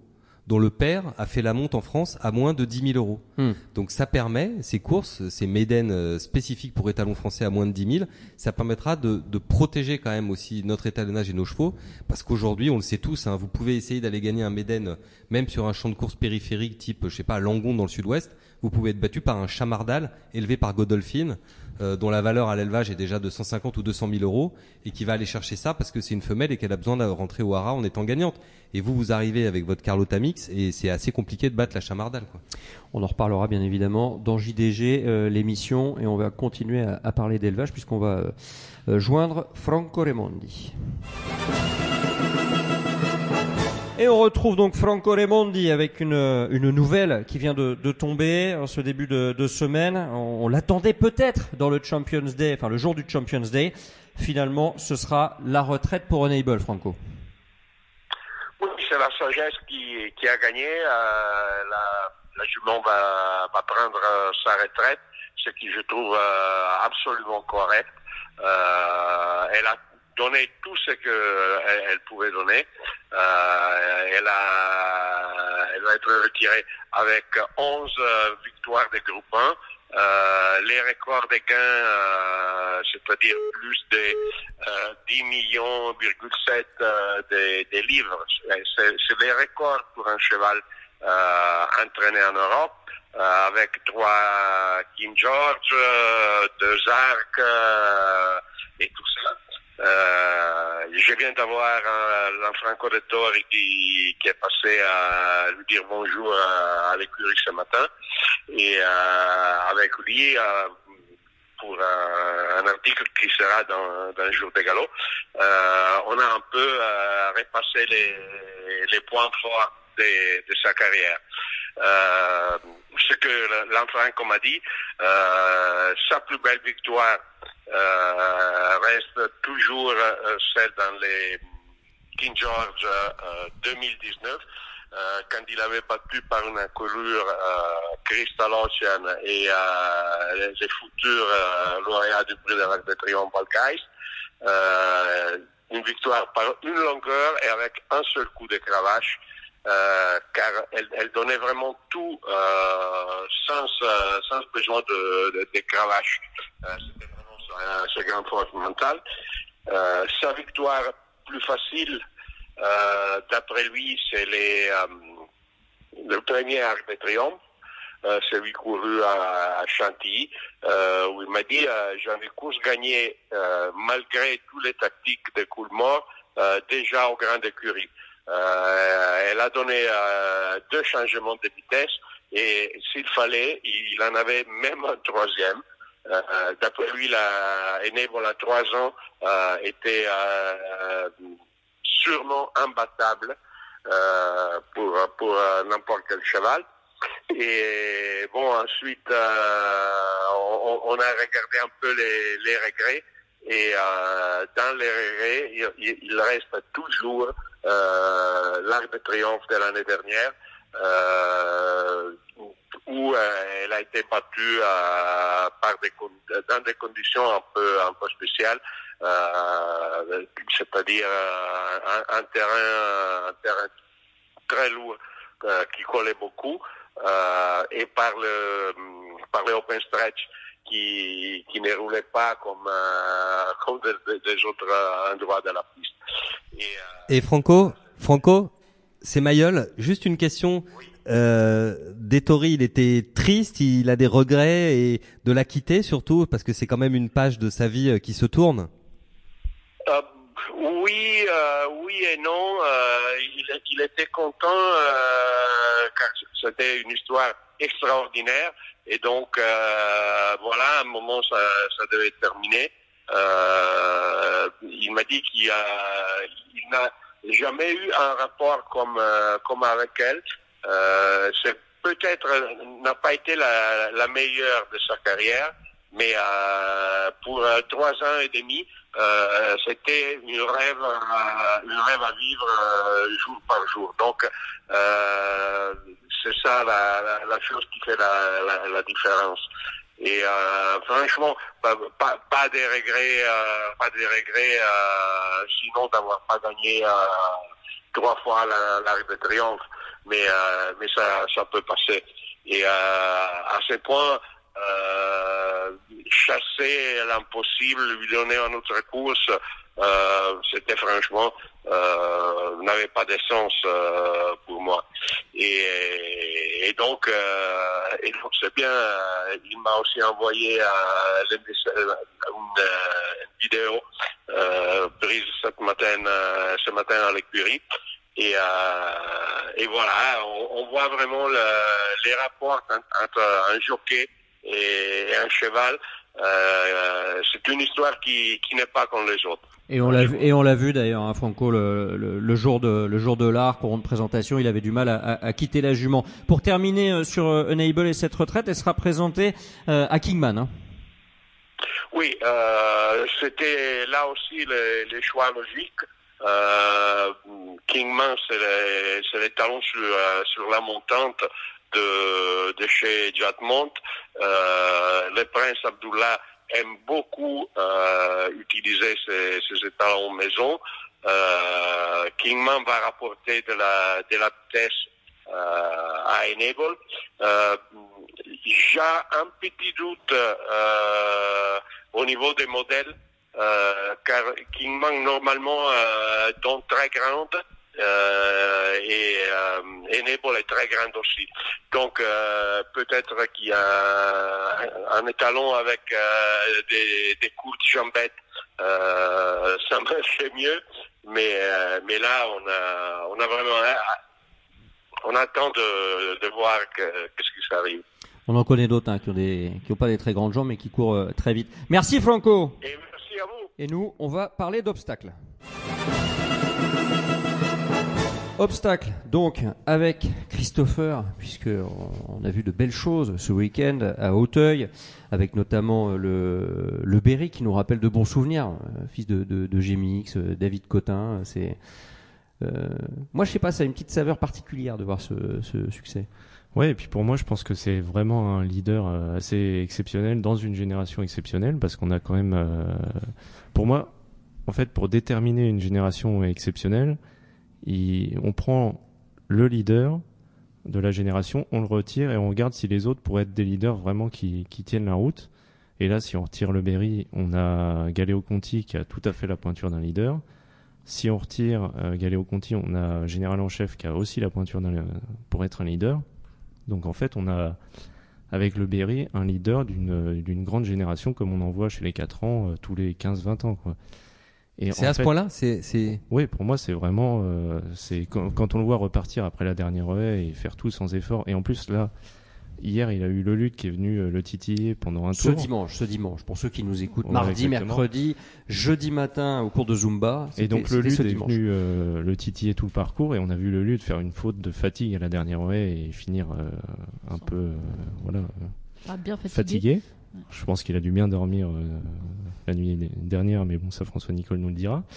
S6: dont le père a fait la monte en France à moins de 10 000 euros.
S2: Hmm.
S6: Donc ça permet, ces courses, ces médènes euh, spécifiques pour étalons français à moins de 10 000, ça permettra de, de protéger quand même aussi notre étalonnage et nos chevaux, parce qu'aujourd'hui, on le sait tous, hein, vous pouvez essayer d'aller gagner un euh, même sur un champ de course périphérique type, je sais pas, Langon dans le sud-ouest, vous pouvez être battu par un chamardal élevé par Godolphin, euh, dont la valeur à l'élevage est déjà de 150 ou 200 000 euros, et qui va aller chercher ça parce que c'est une femelle et qu'elle a besoin de rentrer au hara en étant gagnante. Et vous, vous arrivez avec votre Carlota Mix, et c'est assez compliqué de battre la chamardal, quoi.
S2: On en reparlera bien évidemment dans JDG, euh, l'émission, et on va continuer à, à parler d'élevage puisqu'on va euh, euh, joindre Franco Raimondi. Et on retrouve donc Franco Raimondi avec une, une nouvelle qui vient de, tomber en ce début de, semaine. On, l'attendait peut-être dans le Champions Day, enfin le jour du Champions Day. Finalement, ce sera la retraite pour Enable, Franco.
S7: Oui, c'est la sagesse qui, a gagné. Euh, la, la jument va, prendre euh, sa retraite, ce qui je trouve euh, absolument correct. Euh, elle a donné tout ce qu'elle elle pouvait donner. Euh, elle, a, elle va être retirée avec 11 euh, victoires de groupe 1. Euh, les records de gains, euh, c'est-à-dire plus de euh, 10 millions, 7 euh, de, de livres. C'est des records pour un cheval euh, entraîné en Europe, euh, avec trois King George, euh, deux arcs euh, et tout ça. Euh, je viens d'avoir un Franco de Tori qui, qui est passé à lui dire bonjour à, à l'écurie ce matin et euh, avec lui euh, pour un, un article qui sera dans, dans le jour de galop. Euh, on a un peu euh, repassé les, les points forts de, de sa carrière. Euh, ce que l'enfant m'a dit, euh, sa plus belle victoire euh, reste toujours euh, celle dans les King George euh, 2019 euh, quand il avait battu par une encolure euh, Crystal Ocean et euh, les, futurs euh, lauréats du prix de l'Arc de Triomphe. Euh, une victoire par une longueur et avec un seul coup de cravache. Euh, car elle, elle, donnait vraiment tout euh, sans, euh, sans besoin de, cravache. Euh, C'était vraiment sa, grande force mentale. Sa victoire plus facile, d'après lui, c'est les, le premier arc de triomphe. Euh, celui couru à, à Chantilly, euh, où il m'a dit euh, j'en ai course gagné euh, malgré toutes les tactiques de Coolmore, euh, déjà au Grand Écurie. Euh, elle a donné euh, deux changements de vitesse et s'il fallait, il en avait même un troisième. Euh, D'après lui, la à trois ans euh, était euh, sûrement imbattable euh, pour, pour n'importe quel cheval. Et bon, ensuite, on, on, a regardé un peu les, les regrets. Et euh, dans les regrets, il, il reste toujours euh, l'arc de triomphe de l'année dernière, euh, où elle a été battue euh, par des, dans des conditions un peu, un peu spéciales, euh, c'est-à-dire un, un, terrain, un terrain très lourd euh, qui collait beaucoup, et par le, par le open stretch qui, qui ne roulait pas comme, euh, comme des, des autres endroits de la piste.
S6: Et, euh... et Franco, Franco, c'est Mayol. Juste une question. Oui. Euh, Détori, il était triste, il a des regrets et de la quitter surtout parce que c'est quand même une page de sa vie qui se tourne.
S7: Euh, oui, euh, oui et non. Il, il, était content car c'était une histoire extraordinaire et donc euh, voilà, à un moment ça, ça devait terminer. Euh, il m'a dit qu'il il n'a jamais eu un rapport comme euh, comme avec elle. Euh, c'est peut-être n'a pas été la, la meilleure de sa carrière, mais euh, pour euh, trois ans et demi, euh, c'était une rêve, à, rêve à vivre jour par jour. Donc c'est ça la, chose qui fait la, différence. Et franchement, pas, pas, des regrets, pas des regrets, sinon d'avoir pas gagné trois fois la- l'Arc de Triomphe. Mais mais ça ça peut passer. Et à ce point, chasser l'impossible, lui donner une autre course, euh, c'était franchement euh, n'avait pas de sens euh, pour moi. Et, et donc, euh, et donc c'est bien. euh, Il m'a aussi envoyé euh, une, une vidéo prise ce matin, ce matin à l'écurie. Et, et voilà, on, on voit vraiment le, les rapports entre un jockey et un cheval. Euh, c'est une histoire qui, qui n'est pas comme les autres.
S2: Et on l'a vu, et on l'a vu d'ailleurs, hein, Franco, le, le, le jour de le jour de l'arc, au rond de présentation, il avait du mal à, à- à quitter la jument. Pour terminer euh, sur euh, Unable et cette retraite, elle sera présentée euh, à Kingman. Hein.
S7: Oui, c'était là aussi les, les choix logiques. Kingman, c'est les, les talons sur, sur la montante de, de chez Jadmont. Euh, le prince Abdullah aime beaucoup euh, utiliser ces, ces étalons maison. Euh, Kingman va rapporter de la, de la vitesse euh, à Enable. Euh, J'ai un petit doute euh, au niveau des modèles, euh, car Kingman normalement euh, donne très grande euh, et euh, Enable est très grande aussi. Donc euh, peut-être qu'il y a un, un étalon avec des, des courtes jambettes, ça marchait mieux. Mais mais là on a on a vraiment on attend de, de voir que- qu'est-ce qui s'arrive.
S2: On en connaît d'autres hein, qui ont des qui ont pas des très grandes jambes mais qui courent euh, très vite. Merci Franco.
S7: Et merci à vous.
S2: Et nous, on va parler d'obstacles. Obstacles, donc, avec Christopher, puisque on a vu de belles choses ce week-end à Hauteuil, avec notamment euh, le, le Berry qui nous rappelle de bons souvenirs, euh, fils de, de, de euh, David Cotin, c'est, moi je sais pas, ça a une petite saveur particulière de voir ce, succès.
S4: Ouais, et puis pour moi, je pense que c'est vraiment un leader assez exceptionnel dans une génération exceptionnelle, parce qu'on a quand même, pour moi, en fait, pour déterminer une génération exceptionnelle, il- on prend le leader de la génération, on le retire et on regarde si les autres pourraient être des leaders vraiment qui, qui tiennent la route. Et là, si on retire le Berry, on a Galéo Conti qui a tout à fait la pointure d'un leader. Si on retire euh, Galéo Conti, on a Général en chef qui a aussi la pointure pour être un leader. Donc en fait, on a avec le Berry un leader d'une d'une grande génération comme on en voit chez les 4 ans euh, tous les 15-20 ans quoi. Et
S6: C'est à ce
S4: fait-
S6: point-là C'est c'est
S4: Oui, pour moi, c'est vraiment, euh, c'est quand, quand on le voit repartir après la dernière haie et faire tout sans effort. Et en plus, là, hier, il a eu le lutte qui est venu euh, le titiller pendant un
S2: Ce
S4: tour.
S2: dimanche, ce dimanche, pour ceux qui nous écoutent,
S4: Ouais,
S2: mardi,
S4: exactement.
S2: mercredi, jeudi matin au cours de Zumba.
S4: Et donc le lutte
S2: ce
S4: est
S2: dimanche.
S4: venu euh, le titiller tout le parcours et on a vu le lutte faire une faute de fatigue à la dernière haie et finir euh, un peu euh, voilà
S3: Ah, bien fatigué.
S4: fatigué. Je pense qu'il a dû bien dormir euh, la nuit dernière, mais bon, ça François Nicole nous le dira.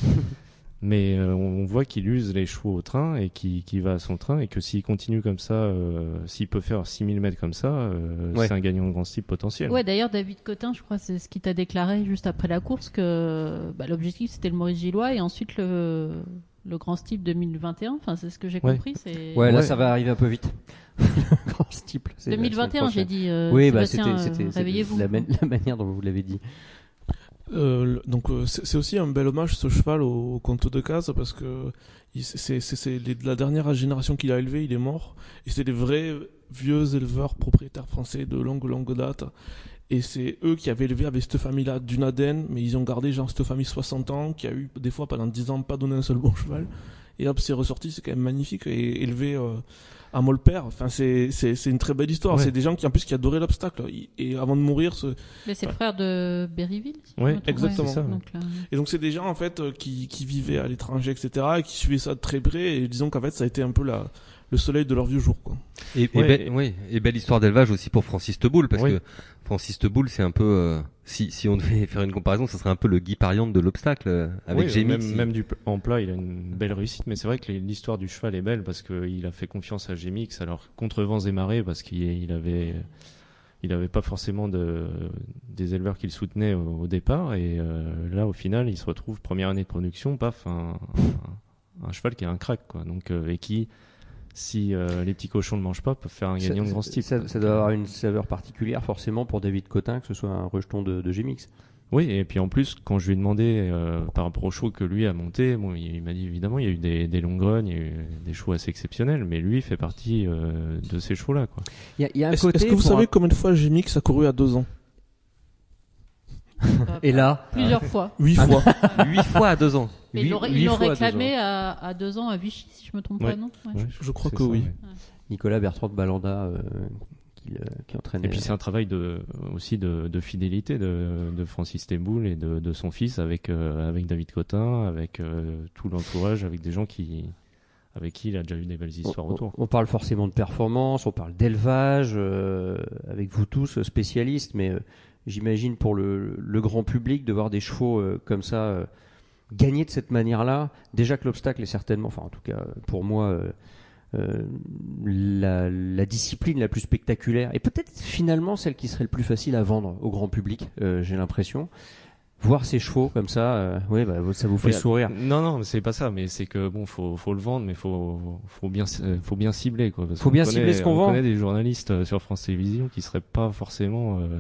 S4: mais euh, on voit qu'il use les chevaux au train et qu'il qu'il va à son train et que s'il continue comme ça, euh, s'il peut faire 6000 mètres comme ça, euh,
S6: Ouais.
S4: c'est un gagnant de grand style potentiel.
S3: Ouais, d'ailleurs, David Cotin, je crois, c'est ce qu'il t'a déclaré juste après la course que bah, l'objectif c'était le Maurice Gillois et ensuite le, le Grand Style 2021. Enfin, c'est ce que j'ai
S4: Ouais.
S3: compris.
S2: Ouais, là
S4: Ouais.
S2: ça va arriver un peu vite. Le grand semaine
S3: 2021, j'ai dit. euh,
S2: Oui, bah c'était
S3: euh,
S2: la, man- la manière dont vous l'avez dit.
S5: Euh, donc euh, c'est aussi un bel hommage ce cheval au, au comte de Cazes parce que c'est la dernière génération qu'il a élevée, il est mort et c'est des vrais vieux éleveurs propriétaires français de longue longue date et c'est eux qui avaient élevé avec cette famille-là Dunaden mais ils ont gardé genre cette famille 60 ans qui a eu des fois pendant 10 ans pas donné un seul bon cheval et hop c'est ressorti, c'est quand même magnifique et élevé euh, à Molpère. Enfin c'est c'est c'est une très belle histoire.
S4: Ouais.
S5: C'est des gens qui en plus qui adoraient l'obstacle et avant de mourir ce,
S3: Mais c'est le frère de Berryville. si trompe.
S5: exactement.
S3: Ouais,
S4: C'est ça,
S3: donc là,
S5: Et donc c'est des gens en fait euh, qui, qui vivaient à l'étranger, etc., et qui suivaient ça de très près. Et disons qu'en fait ça a été un peu la, le soleil de leur vieux jour. Quoi.
S6: Et, et,
S4: Ouais,
S6: belle-
S4: et-
S6: oui, et belle histoire d'élevage aussi pour Francis Teboul, parce
S4: Oui.
S6: que Francis Teboul, c'est un peu, euh, si, si on devait faire une comparaison, ce serait un peu le Guy Pariante de l'obstacle, euh, avec
S4: Oui,
S6: Gémix.
S4: Même, même du, pl- en plat, il a une belle réussite, mais c'est vrai que l'histoire du cheval est belle parce qu'il a fait confiance à Gémix, alors contre vents et marées, parce qu'il il avait, il avait pas forcément de, des éleveurs qu'il soutenait au, au départ, et euh, là, au final, il se retrouve première année de production, paf, un, un, un cheval qui a un crack, quoi. Donc, euh, et qui, si euh, les petits cochons ne mangent pas, peuvent faire un gagnant de grand style.
S2: Ça, ça doit avoir une saveur particulière forcément pour David Cotin, que ce soit un rejeton de, de Gmix.
S4: Oui, et puis en plus, quand je lui ai demandé euh, par rapport au show que lui a monté, bon, il, il m'a dit évidemment, il y a eu des, des longues il y a eu des shows assez exceptionnels, mais lui fait partie euh, de ces shows-là. Quoi.
S2: Il y a, il y a un
S5: Est-ce
S2: côté.
S5: est-ce que vous savez
S2: un-
S5: combien de fois Gémix a couru à deux ans?
S2: Et là,
S3: Plusieurs fois.
S5: Huit
S2: Ah,
S5: fois.
S6: Huit fois à deux ans.
S3: Mais
S2: Huit-
S3: ils l'ont réclamé à, à deux ans à Vichy, si je me trompe
S4: Ouais.
S3: pas, non Ouais.
S4: Ouais,
S5: Je crois que
S4: ça,
S5: oui.
S4: ouais.
S2: Nicolas Bertrand de Balanda, euh, qui, euh, qui entraînait.
S4: Et puis c'est un travail de, aussi de, de fidélité de, de Francis Teboul et de, de son fils avec, euh, avec David Cotin, avec euh, tout l'entourage, avec des gens qui, avec qui il a déjà eu des belles histoires
S2: on,
S4: autour.
S2: on parle forcément de performance, on parle d'élevage, euh, avec vous tous spécialistes, mais euh, j'imagine pour le, le grand public de voir des chevaux euh, comme ça euh, gagner de cette manière-là. Déjà que l'obstacle est certainement, enfin en tout cas pour moi, euh, euh, la, la discipline la plus spectaculaire et peut-être finalement celle qui serait le plus facile à vendre au grand public. euh, J'ai l'impression. Voir ces chevaux comme ça, euh, ouais, bah, ça vous fait
S4: Oui,
S2: sourire.
S4: Non, non, mais c'est pas ça. Mais c'est que bon, faut, faut le vendre, mais faut, faut bien, euh, faut bien cibler quoi. Parce
S2: Faut bien
S4: connaît-
S2: cibler ce qu'on
S4: on
S2: vend.
S4: connaît des journalistes euh, sur France Télévisions qui seraient pas forcément. euh,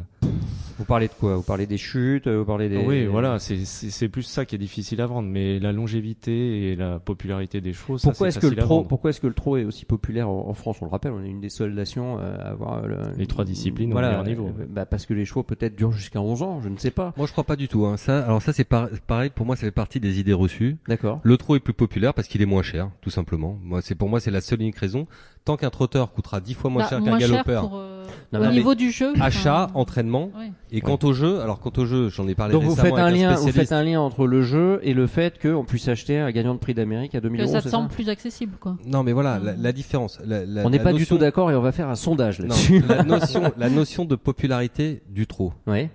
S2: Vous parlez de quoi? Vous parlez des chutes, vous parlez des.
S4: Oui, voilà, c'est c'est c'est plus ça qui est difficile à vendre, mais la longévité et la popularité des chevaux, ça,
S2: Pourquoi
S4: c'est
S2: est-ce que le trot, pourquoi est-ce que le trot est aussi populaire en, en France? On le rappelle, on est une des seules nations euh, à avoir le-
S4: Les trois disciplines au
S2: voilà,
S4: meilleur niveau.
S2: bah, parce que les chevaux peut-être durent jusqu'à 11 ans, je ne sais pas.
S6: Moi, je crois pas du tout. Hein. Ça, alors ça, c'est par- pareil. Pour moi, ça fait partie des idées reçues.
S2: D'accord.
S6: Le trot est plus populaire parce qu'il est moins cher, tout simplement. Moi, c'est pour moi, c'est la seule unique raison. Tant qu'un trotteur coûtera dix fois moins
S3: Bah,
S6: cher qu'un
S3: cher
S6: galopeur,
S3: pour, euh,
S2: Non,
S3: au niveau du jeu.
S6: achat,
S3: enfin,
S6: entraînement.
S3: ouais.
S6: Et quant au jeu, alors quant au jeu, j'en ai parlé
S2: Donc vous faites un lien, vous faites un lien entre le jeu et le fait qu'on puisse acheter un gagnant de prix d'Amérique à 2000
S3: Que
S2: euros.
S3: ça te
S2: c'est
S3: semble plus accessible, quoi.
S6: Non, mais voilà, la, la différence. la- la-
S2: On n'est pas du tout d'accord et on va faire un sondage là-dessus.
S6: la notion, la notion de popularité du trot,
S2: ouais.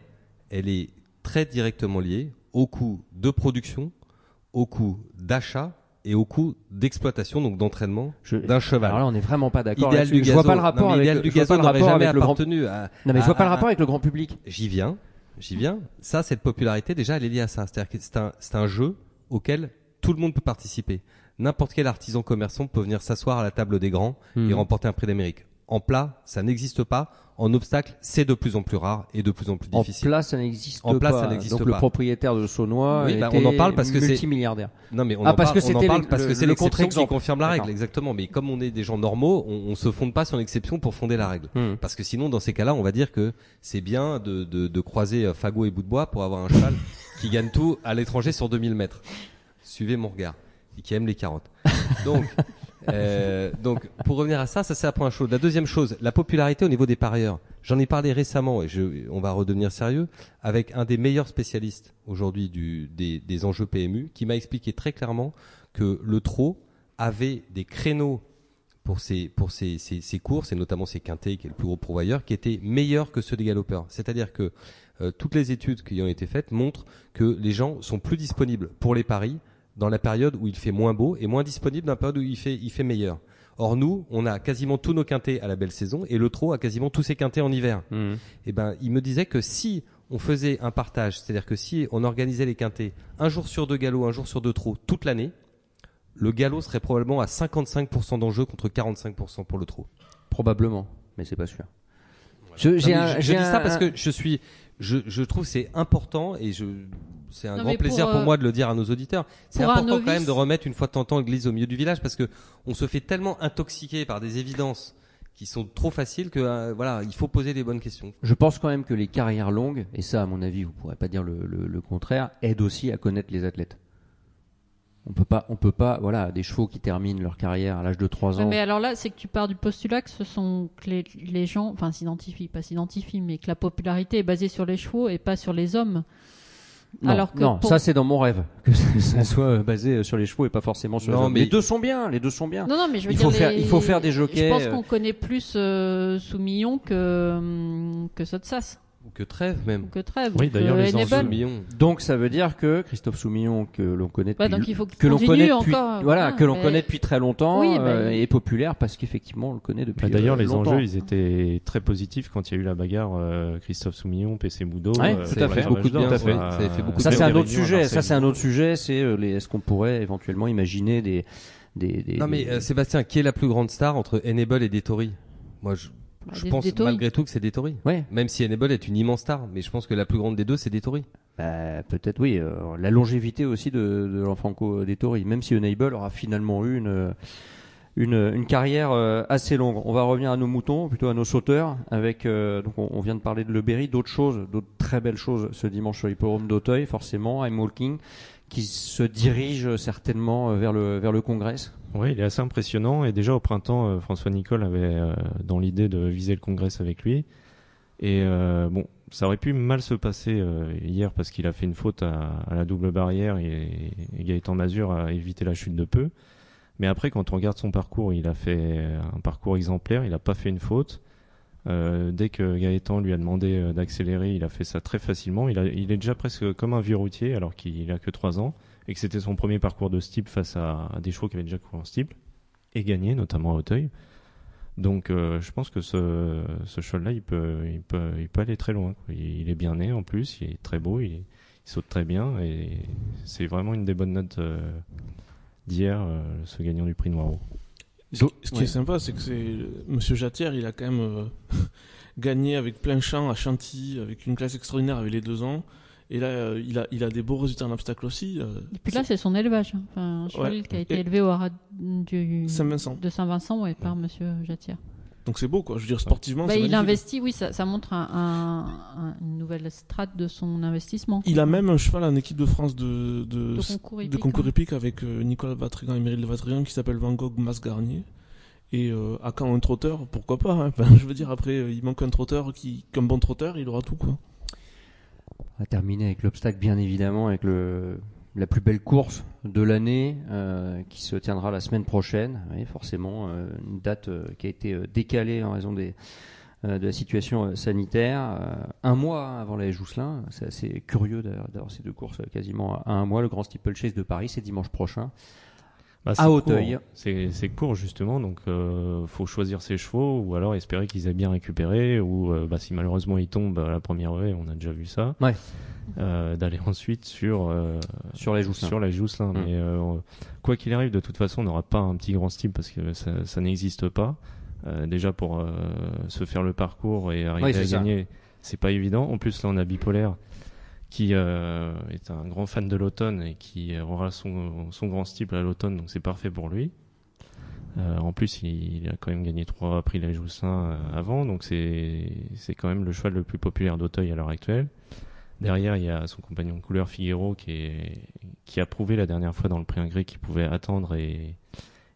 S6: elle est très directement liée au coût de production, au coût d'achat et au coût d'exploitation, donc d'entraînement d'un cheval.
S2: Alors là, on n'est vraiment pas d'accord.
S6: Idéal du
S2: Je vois pas le rapport
S6: non,
S2: avec
S6: idéal
S2: le,
S6: du
S2: je vois
S6: gazo
S2: pas le
S6: n'aurait
S2: rapport
S6: jamais
S2: avec le grand.
S6: à.
S2: Non mais je vois pas le
S6: à-
S2: rapport avec le grand public.
S6: J'y viens, j'y viens. Ça, cette popularité, déjà, elle est liée à ça. C'est-à-dire que c'est un, c'est un jeu auquel tout le monde peut participer. N'importe quel artisan commerçant peut venir s'asseoir à la table des grands
S2: Hmm.
S6: et remporter un prix d'Amérique. En plat, ça n'existe pas. En obstacle, c'est de plus en plus rare et de plus en plus
S2: En
S6: difficile.
S2: place, ça n'existe
S6: En
S2: pas.
S6: place, ça n'existe
S2: Donc le
S6: pas.
S2: propriétaire de Saunois
S6: Oui, bah, on en parle parce que c'est-
S2: multimilliardaire.
S6: Non, mais on
S2: Ah,
S6: en
S2: parce
S6: parle,
S2: que
S6: on en
S2: c'était
S6: parce que c'est
S2: le
S6: qui confirme la règle, exactement. Mais comme on est des gens normaux, on, on se fonde pas sur l'exception pour fonder la règle.
S2: Hmm.
S6: Parce que sinon, dans ces cas-là, on va dire que c'est bien de, de, de croiser euh, fagot et bout de bois pour avoir un cheval qui gagne tout à l'étranger sur 2000 mètres. Suivez mon regard. Et qui aime les carottes. Donc, euh, donc, pour revenir à ça, ça c'est la première chose. La deuxième chose, la popularité au niveau des parieurs. J'en ai parlé récemment et on va redevenir sérieux avec un des meilleurs spécialistes aujourd'hui des, enjeux PMU qui m'a expliqué très clairement que le trot avait des créneaux pour ses, pour ses, ses, ses courses et notamment ses quintés qui est le plus gros pourvoyeur qui étaient meilleurs que ceux des galopeurs. C'est-à-dire que euh, toutes les études qui ont été faites montrent que les gens sont plus disponibles pour les paris dans la période où il fait moins beau et moins disponibles dans la période où il fait, il fait meilleur. Or nous, on a quasiment tous nos quintés à la belle saison et le trot a quasiment tous ses quintés en hiver.
S2: Hmm.
S6: Et ben, il me disait que si on faisait un partage, c'est-à-dire que si on organisait les quintés un jour sur deux galop, un jour sur deux trot toute l'année, le galop serait probablement à 55% d'enjeu contre 45% pour le trot.
S2: Probablement, mais c'est pas sûr. Je,
S6: Non,
S2: un-
S6: je, dis ça
S2: un-
S6: parce que je suis, je, je trouve que c'est important et je, c'est un
S3: Non,
S6: grand
S3: pour,
S6: plaisir pour,
S3: euh,
S6: moi de le dire à nos auditeurs. C'est important quand même de remettre une fois de temps en temps l'église au milieu du village parce que on se fait tellement intoxiquer par des évidences qui sont trop faciles que euh, voilà, il faut poser les bonnes questions.
S2: Je pense quand même que les carrières longues, et ça à mon avis vous pourrez pas dire le, le- le contraire, aident aussi à connaître les athlètes. On peut pas, on peut pas, voilà, des chevaux qui terminent leur carrière à l'âge de 3
S3: Ouais,
S2: ans.
S3: mais alors là, c'est que tu pars du postulat que ce sont que les, les gens, enfin s'identifient, pas s'identifient, mais que la popularité est basée sur les chevaux et pas sur les hommes.
S2: Non,
S3: alors que
S2: non,
S3: pour-
S2: ça c'est dans mon rêve que ça soit euh, basé sur les chevaux et pas forcément sur
S6: Non,
S2: les hommes.
S6: mais-
S2: Les deux sont bien, les deux sont bien.
S3: Non, non, mais je veux
S2: Il
S3: dire,
S2: faut faire-
S3: les-
S2: il faut faire des jockeys,
S3: Je pense
S2: euh.
S3: qu'on connaît plus euh, Soumillon que hum, que Sotsas
S6: Ou que trêve même.
S3: ou que Trèves.
S4: Oui, d'ailleurs, les enjeux.
S2: Donc ça veut dire que Christophe Soumillon, que l'on connaît depuis,
S3: Ouais, donc il faut qu'il
S2: que l'on connaît depuis,
S3: encore,
S2: voilà,
S3: voilà,
S2: que l'on
S3: mais-
S2: connaît depuis très longtemps,
S3: Oui, bah,
S2: euh, est populaire parce qu'effectivement on le connaît depuis.
S4: Bah, D'ailleurs,
S2: euh,
S4: les
S2: longtemps.
S4: enjeux, ils étaient très positifs quand il y a eu la bagarre euh, Christophe Soumillon, PC Moudot.
S2: Ouais,
S4: euh,
S2: tout
S6: ça
S2: à fait.
S6: fait beaucoup de bien,
S4: Tout à
S6: ça
S4: fait.
S6: beaucoup
S2: Ça
S6: de
S2: c'est un autre sujet. Ça c'est un autre sujet. C'est euh, les. Est-ce qu'on pourrait éventuellement imaginer des des. des
S6: Non mais euh, Sébastien, qui est la plus grande star entre Enable et Detori Moi, je,
S3: Bah,
S6: je
S3: des-
S6: pense
S3: des
S6: malgré tout que c'est Detori.
S2: Ouais.
S6: Même si Enable est une immense star, mais je pense que la plus grande des deux, c'est Detori.
S2: Bah, peut-être oui. euh, la longévité aussi de, de l'Enfanco des Tories, même si Enable aura finalement eu une une, une carrière euh, assez longue. On va revenir à nos moutons, plutôt à nos sauteurs, avec euh, donc on, on vient de parler de Le Berry, d'autres choses, d'autres très belles choses ce dimanche sur l'hippodrome d'Auteuil, forcément, I'm Walking, qui se dirige certainement euh, vers le vers le Congrès.
S4: Oui, il est assez impressionnant. Et déjà au printemps, euh, François Nicole avait euh, dans l'idée de viser le Congrès avec lui. Et euh, bon, ça aurait pu mal se passer hier parce qu'il a fait une faute à, la double barrière et, Gaëtan Mazur a évité la chute de peu. Mais après, quand on regarde son parcours, il a fait un parcours exemplaire. Il n'a pas fait une faute. Dès que Gaëtan lui a demandé d'accélérer, il a fait ça très facilement. Il est déjà presque comme un vieux routier alors qu'il a que 3 ans et que c'était son premier parcours de steeple face à, à des chevaux qui avaient déjà couru en steeple et gagné, notamment à Auteuil. Donc euh, je pense que ce, ce cheval-là, il peut, il, peut, il peut aller très loin. quoi. Il, il est bien né en plus, il est très beau, il, saute très bien et c'est vraiment une des bonnes notes euh, d'hier, euh, ce gagnant du prix Noireau.
S5: Ce, ce qui
S2: Ouais.
S5: est sympa, c'est que c'est Monsieur Jatière, il a quand même euh, gagné avec plein champ à Chantilly, avec une classe extraordinaire avec les deux ans. Et là, euh, il a, il a des beaux résultats en obstacle aussi. euh,
S3: Et puis là, c'est son élevage. hein. Enfin, un cheval
S5: Ouais.
S3: qui a été
S5: Et-
S3: élevé au haras du
S5: Saint-Vincent.
S3: de Saint-Vincent ouais, par Monsieur Jatière.
S5: Donc c'est beau, quoi. Je veux dire, sportivement,
S3: Bah,
S5: c'est
S3: il
S5: magnifique.
S3: investit, oui, ça, ça montre un, un- un- une nouvelle strate de son investissement.
S5: Il a même un cheval en équipe de France de, de,
S3: de concours
S5: de
S3: hein.
S5: hippique avec euh, Nicolas Vatrigan et Meryl Vatrigan qui s'appelle Van Gogh Mas Garnier. Et euh, à quand un trotteur? Pourquoi pas hein. Enfin, Je veux dire, après, il manque un trotteur qui, comme bon trotteur, il aura tout, quoi.
S2: On va terminer avec l'obstacle, bien évidemment, avec le, la plus belle course de l'année euh, qui se tiendra la semaine prochaine. Oui, forcément, euh, une date euh, qui a été euh, décalée en raison des, de la situation sanitaire. Un mois avant la Jousselin, c'est assez curieux d'avoir ces deux courses quasiment à un mois. Le Grand Steeplechase de Paris, c'est dimanche prochain.
S4: Bah,
S2: À
S4: c'est
S2: Auteuil.
S4: court. C'est c'est court justement, donc euh, faut choisir ses chevaux ou alors espérer qu'ils aient bien récupéré ou euh, bah, si malheureusement ils tombent à la première haie, on a déjà vu ça.
S2: Ouais.
S4: Euh, D'aller ensuite sur euh,
S2: Sur la Jousselin.
S4: sur la Jousselin.
S2: Mm.
S4: Mais euh, quoi qu'il arrive, de toute façon, on n'aura pas un petit grand style parce que ça, ça n'existe pas. Euh, déjà pour euh, se faire le parcours et arriver à
S2: ça.
S4: gagner, c'est pas évident. En plus là, on a bipolaire qui euh, est un grand fan de l'automne et qui aura son, son grand style à l'automne, donc c'est parfait pour lui. Euh, en plus, il, il a quand même gagné trois prix la Joussin euh, avant, donc c'est c'est quand même le cheval le plus populaire d'Auteuil à l'heure actuelle. Derrière, il y a son compagnon de couleur Figuero qui, est, qui a prouvé la dernière fois dans le prix Ingré qu'il pouvait attendre et,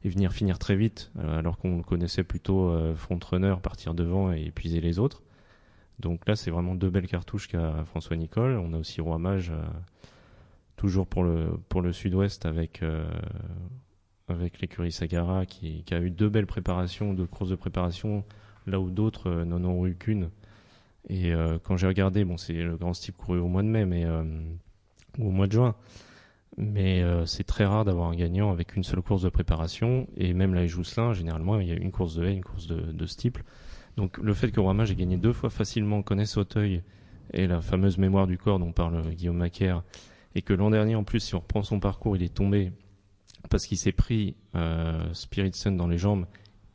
S4: et venir finir très vite, euh, alors qu'on le connaissait plutôt euh, front-runner, partir devant et épuiser les autres. Donc là, c'est vraiment deux belles cartouches qu'a François Nicole. On a aussi Roi Mage, euh, toujours pour le, pour le sud-ouest avec, euh, avec l'écurie Sagara qui, qui a eu deux belles préparations, deux courses de préparation, là où d'autres euh, n'en ont eu qu'une. Et quand j'ai regardé, bon, c'est le grand style couru au mois de mai, mais ou au mois de juin. Mais c'est très rare d'avoir un gagnant avec une seule course de préparation. Et même la Jousselin, généralement, il y a une course de haie, une course de, de. Donc le fait que Roi Mage ait gagné deux fois facilement, connaisse Auteuil et la fameuse mémoire du corps dont parle Guillaume Macaire, et que l'an dernier, en plus, si on reprend son parcours, il est tombé parce qu'il s'est pris euh, Spirit Sun dans les jambes.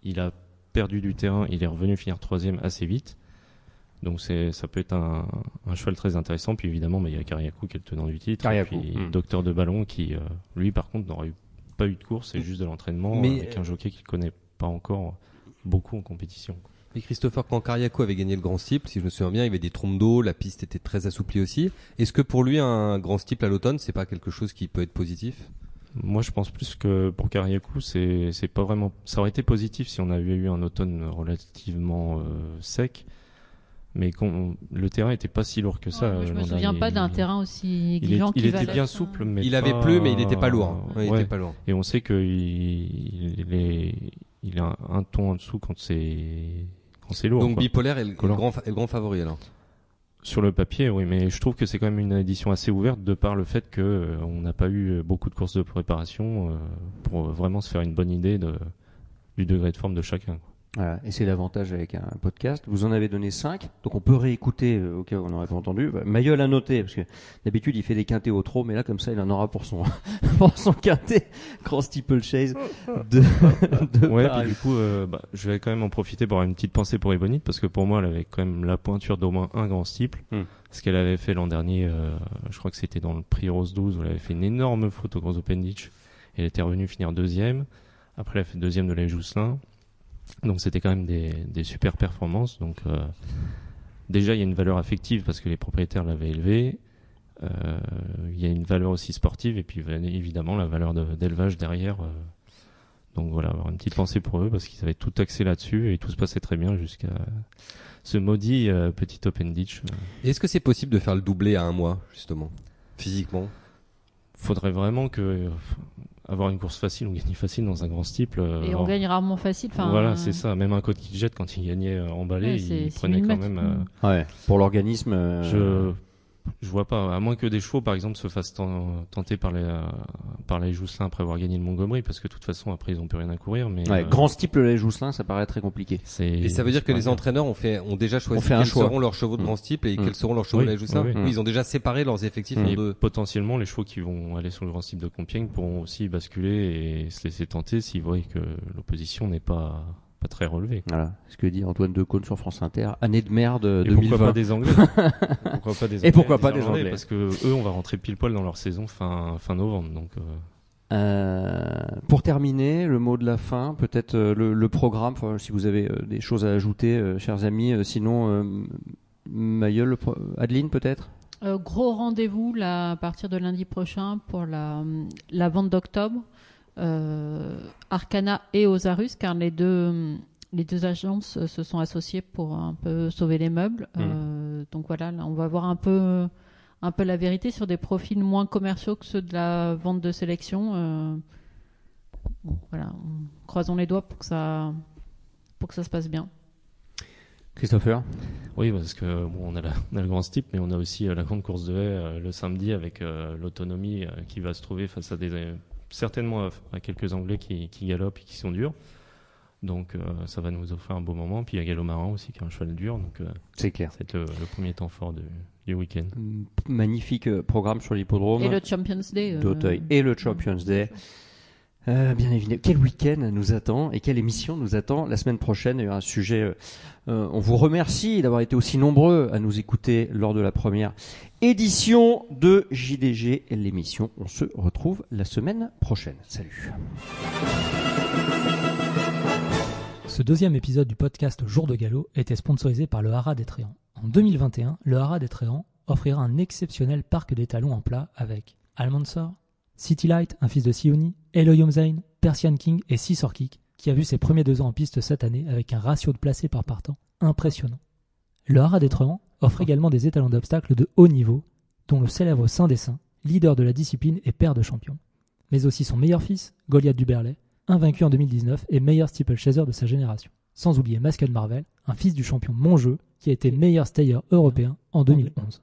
S4: Il a perdu du terrain, il est revenu finir troisième assez vite. Donc c'est, ça peut être un, un cheval très intéressant. Puis évidemment, bah, il y a Kariakou qui est le tenant du titre.
S2: Kariakou,
S4: Et puis
S2: mm.
S4: Docteur de Ballon qui, euh, lui, par contre, n'aura eu, pas eu de course, c'est juste de l'entraînement
S6: Mais,
S4: avec un jockey qu'il connaît pas encore beaucoup en compétition.
S6: Et Christopher Cancariaco avait gagné le grand steeple, si je me souviens bien, il y avait des trompes d'eau, la piste était très assouplie aussi. Est-ce que pour lui, un grand steeple à l'automne, c'est pas quelque chose qui peut être positif?
S4: Moi, je pense plus que pour Kariakou, c'est c'est pas vraiment. Ça aurait été positif si on avait eu un automne relativement euh, sec, mais le terrain était pas si lourd que ça.
S3: Ouais, moi, je
S4: euh,
S3: me souviens pas d'un
S4: Il-
S3: terrain aussi
S4: Il, est-
S3: exigeant
S4: il était bien
S3: ça.
S4: souple, mais
S6: Il avait plu, mais il n'était pas lourd. Ouais, il
S4: Ouais.
S6: était pas lourd.
S4: Et on sait qu'il il est il a un, ton en dessous quand c'est quand c'est lourd.
S6: Donc
S4: quoi.
S6: bipolaire est le, grand, fa- est le grand favori alors.
S4: Sur le papier, oui, mais je trouve que c'est quand même une édition assez ouverte de par le fait que euh, on n'a pas eu beaucoup de courses de préparation euh, pour vraiment se faire une bonne idée de, du degré de forme de chacun. quoi.
S2: Voilà. Et c'est l'avantage avec un podcast. Vous en avez donné 5, donc on peut réécouter euh, au cas où on n'aurait pas entendu. Bah, Mayol a noté, parce que d'habitude il fait des quintés au trop, mais là comme ça il en aura pour son, pour son quintet grand steeplechase de, de
S4: Ouais,
S2: Paris.
S4: puis du coup, euh, bah, je vais quand même en profiter pour avoir une petite pensée pour Ebonite parce que pour moi, elle avait quand même la pointure d'au moins un grand steeple.
S2: Hmm.
S4: Ce qu'elle avait fait l'an dernier, euh, je crois que c'était dans le prix Rose 12 où elle avait fait une énorme faute au Grand Open Ditch. Elle était revenue finir deuxième. Après, elle a fait deuxième de la Jousselin. Donc c'était quand même des, des super performances. Donc euh, déjà, il y a une valeur affective parce que les propriétaires l'avaient élevée. Euh, Il y a une valeur aussi sportive et puis évidemment la valeur de- d'élevage derrière. euh, donc voilà, avoir une petite pensée pour eux parce qu'ils avaient tout axé là-dessus et tout se passait très bien jusqu'à ce maudit euh, petit Open Ditch.
S6: Est-ce que c'est possible de faire le doublé à un mois, justement Physiquement?
S4: Faudrait vraiment que avoir une course facile, on gagne facile dans un grand steeple. euh,
S3: Et on
S4: alors-
S3: gagne rarement facile. Enfin,
S4: voilà,
S3: euh,
S4: c'est ça. Même un code qui jette quand il gagnait euh, emballé,
S3: Ouais,
S4: il prenait quand même. euh,
S2: Ouais, pour l'organisme. euh,
S4: Je je vois pas, à moins que des chevaux par exemple se fassent ten- tenter par les euh, par les Jousselin après avoir gagné le Montgomery, parce que de toute façon après ils ont plus rien à courir. Mais
S2: Ouais,
S4: euh,
S2: grand steeple les Jousselin, ça paraît très compliqué.
S6: Et ça veut dire que les entraîneurs ont fait, ont déjà choisi
S2: On fait un
S6: quels
S2: choix.
S6: seront leurs chevaux de
S2: Mm.
S6: grand steeple et
S2: Mm.
S6: quels seront leurs chevaux
S4: Oui,
S6: de la Jousselin.
S4: oui, oui.
S6: Ils ont déjà séparé leurs effectifs
S2: Mm.
S6: en
S4: Et
S6: deux.
S4: potentiellement, les chevaux qui vont aller sur le grand type de Compiègne pourront aussi basculer et se laisser tenter s'ils voient que l'opposition n'est pas, pas très relevée.
S2: Voilà, ce que dit Antoine Decaune sur France Inter. Année de merde
S4: Et
S2: 2020.
S4: pourquoi pas des Anglais? Pourquoi pas des
S2: Et pourquoi pas des Anglais
S4: Parce que eux, on va rentrer pile poil dans leur saison fin, fin novembre. Donc, euh,
S2: Euh, pour terminer, le mot de la fin, peut-être euh, le, le programme, enfin, si vous avez euh, des choses à ajouter, euh, chers amis. euh, sinon, euh, pro- Adeline peut-être?
S3: Euh, gros rendez-vous là, à partir de lundi prochain pour la, la vente d'octobre. Euh, Arcana et Osarus, car les deux, les deux agences euh, se sont associées pour un peu sauver les meubles. Euh, donc voilà, là, on va voir un peu, un peu la vérité sur des profils moins commerciaux que ceux de la vente de sélection. Euh, bon, voilà, on- croisons les doigts pour que ça, pour que ça se passe bien.
S2: Christopher?
S4: Oui, parce que bon, on a, la- on a le grand steep, mais on a aussi la grande course de haie euh, le samedi avec euh, l'autonomie euh, qui va se trouver face à des euh, certainement à, quelques Anglais qui, qui galopent et qui sont durs. Donc euh, ça va nous offrir un beau moment. Puis il y a Gallo Marin aussi qui est un cheval dur, donc euh,
S2: C'est clair.
S4: être le, le premier temps fort du, du week-end.
S2: Magnifique euh, programme sur l'hippodrome.
S3: Et le Champions Day. euh,
S2: d'Auteuil et le Champions Day. Euh, bien évidemment, quel week-end nous attend et quelle émission nous attend la semaine prochaine? Il un sujet. euh, euh, on vous remercie d'avoir été aussi nombreux à nous écouter lors de la première édition de JDG, l'émission. On se retrouve la semaine prochaine. Salut.
S1: Ce deuxième épisode du podcast Jour de Galop était sponsorisé par le Haras des Tréants. En 2021, le Haras des Tréants offrira un exceptionnel parc d'étalons en plat avec Almansor, City Light, un fils de Sioni, Eloyom Zayn, Persian King et Sisorkik, qui a vu ses premiers deux ans en piste cette année avec un ratio de placés par partant impressionnant. Le Haras Tréants offre également des étalons d'obstacles de haut niveau, dont le célèbre Saint des Saints, leader de la discipline et père de champion, mais aussi son meilleur fils, Goliath Duberlet, invaincu en 2019 et meilleur steeplechaser de sa génération. Sans oublier Mascud Marvel, un fils du champion Monjeu qui a été meilleur stayer européen en 2011.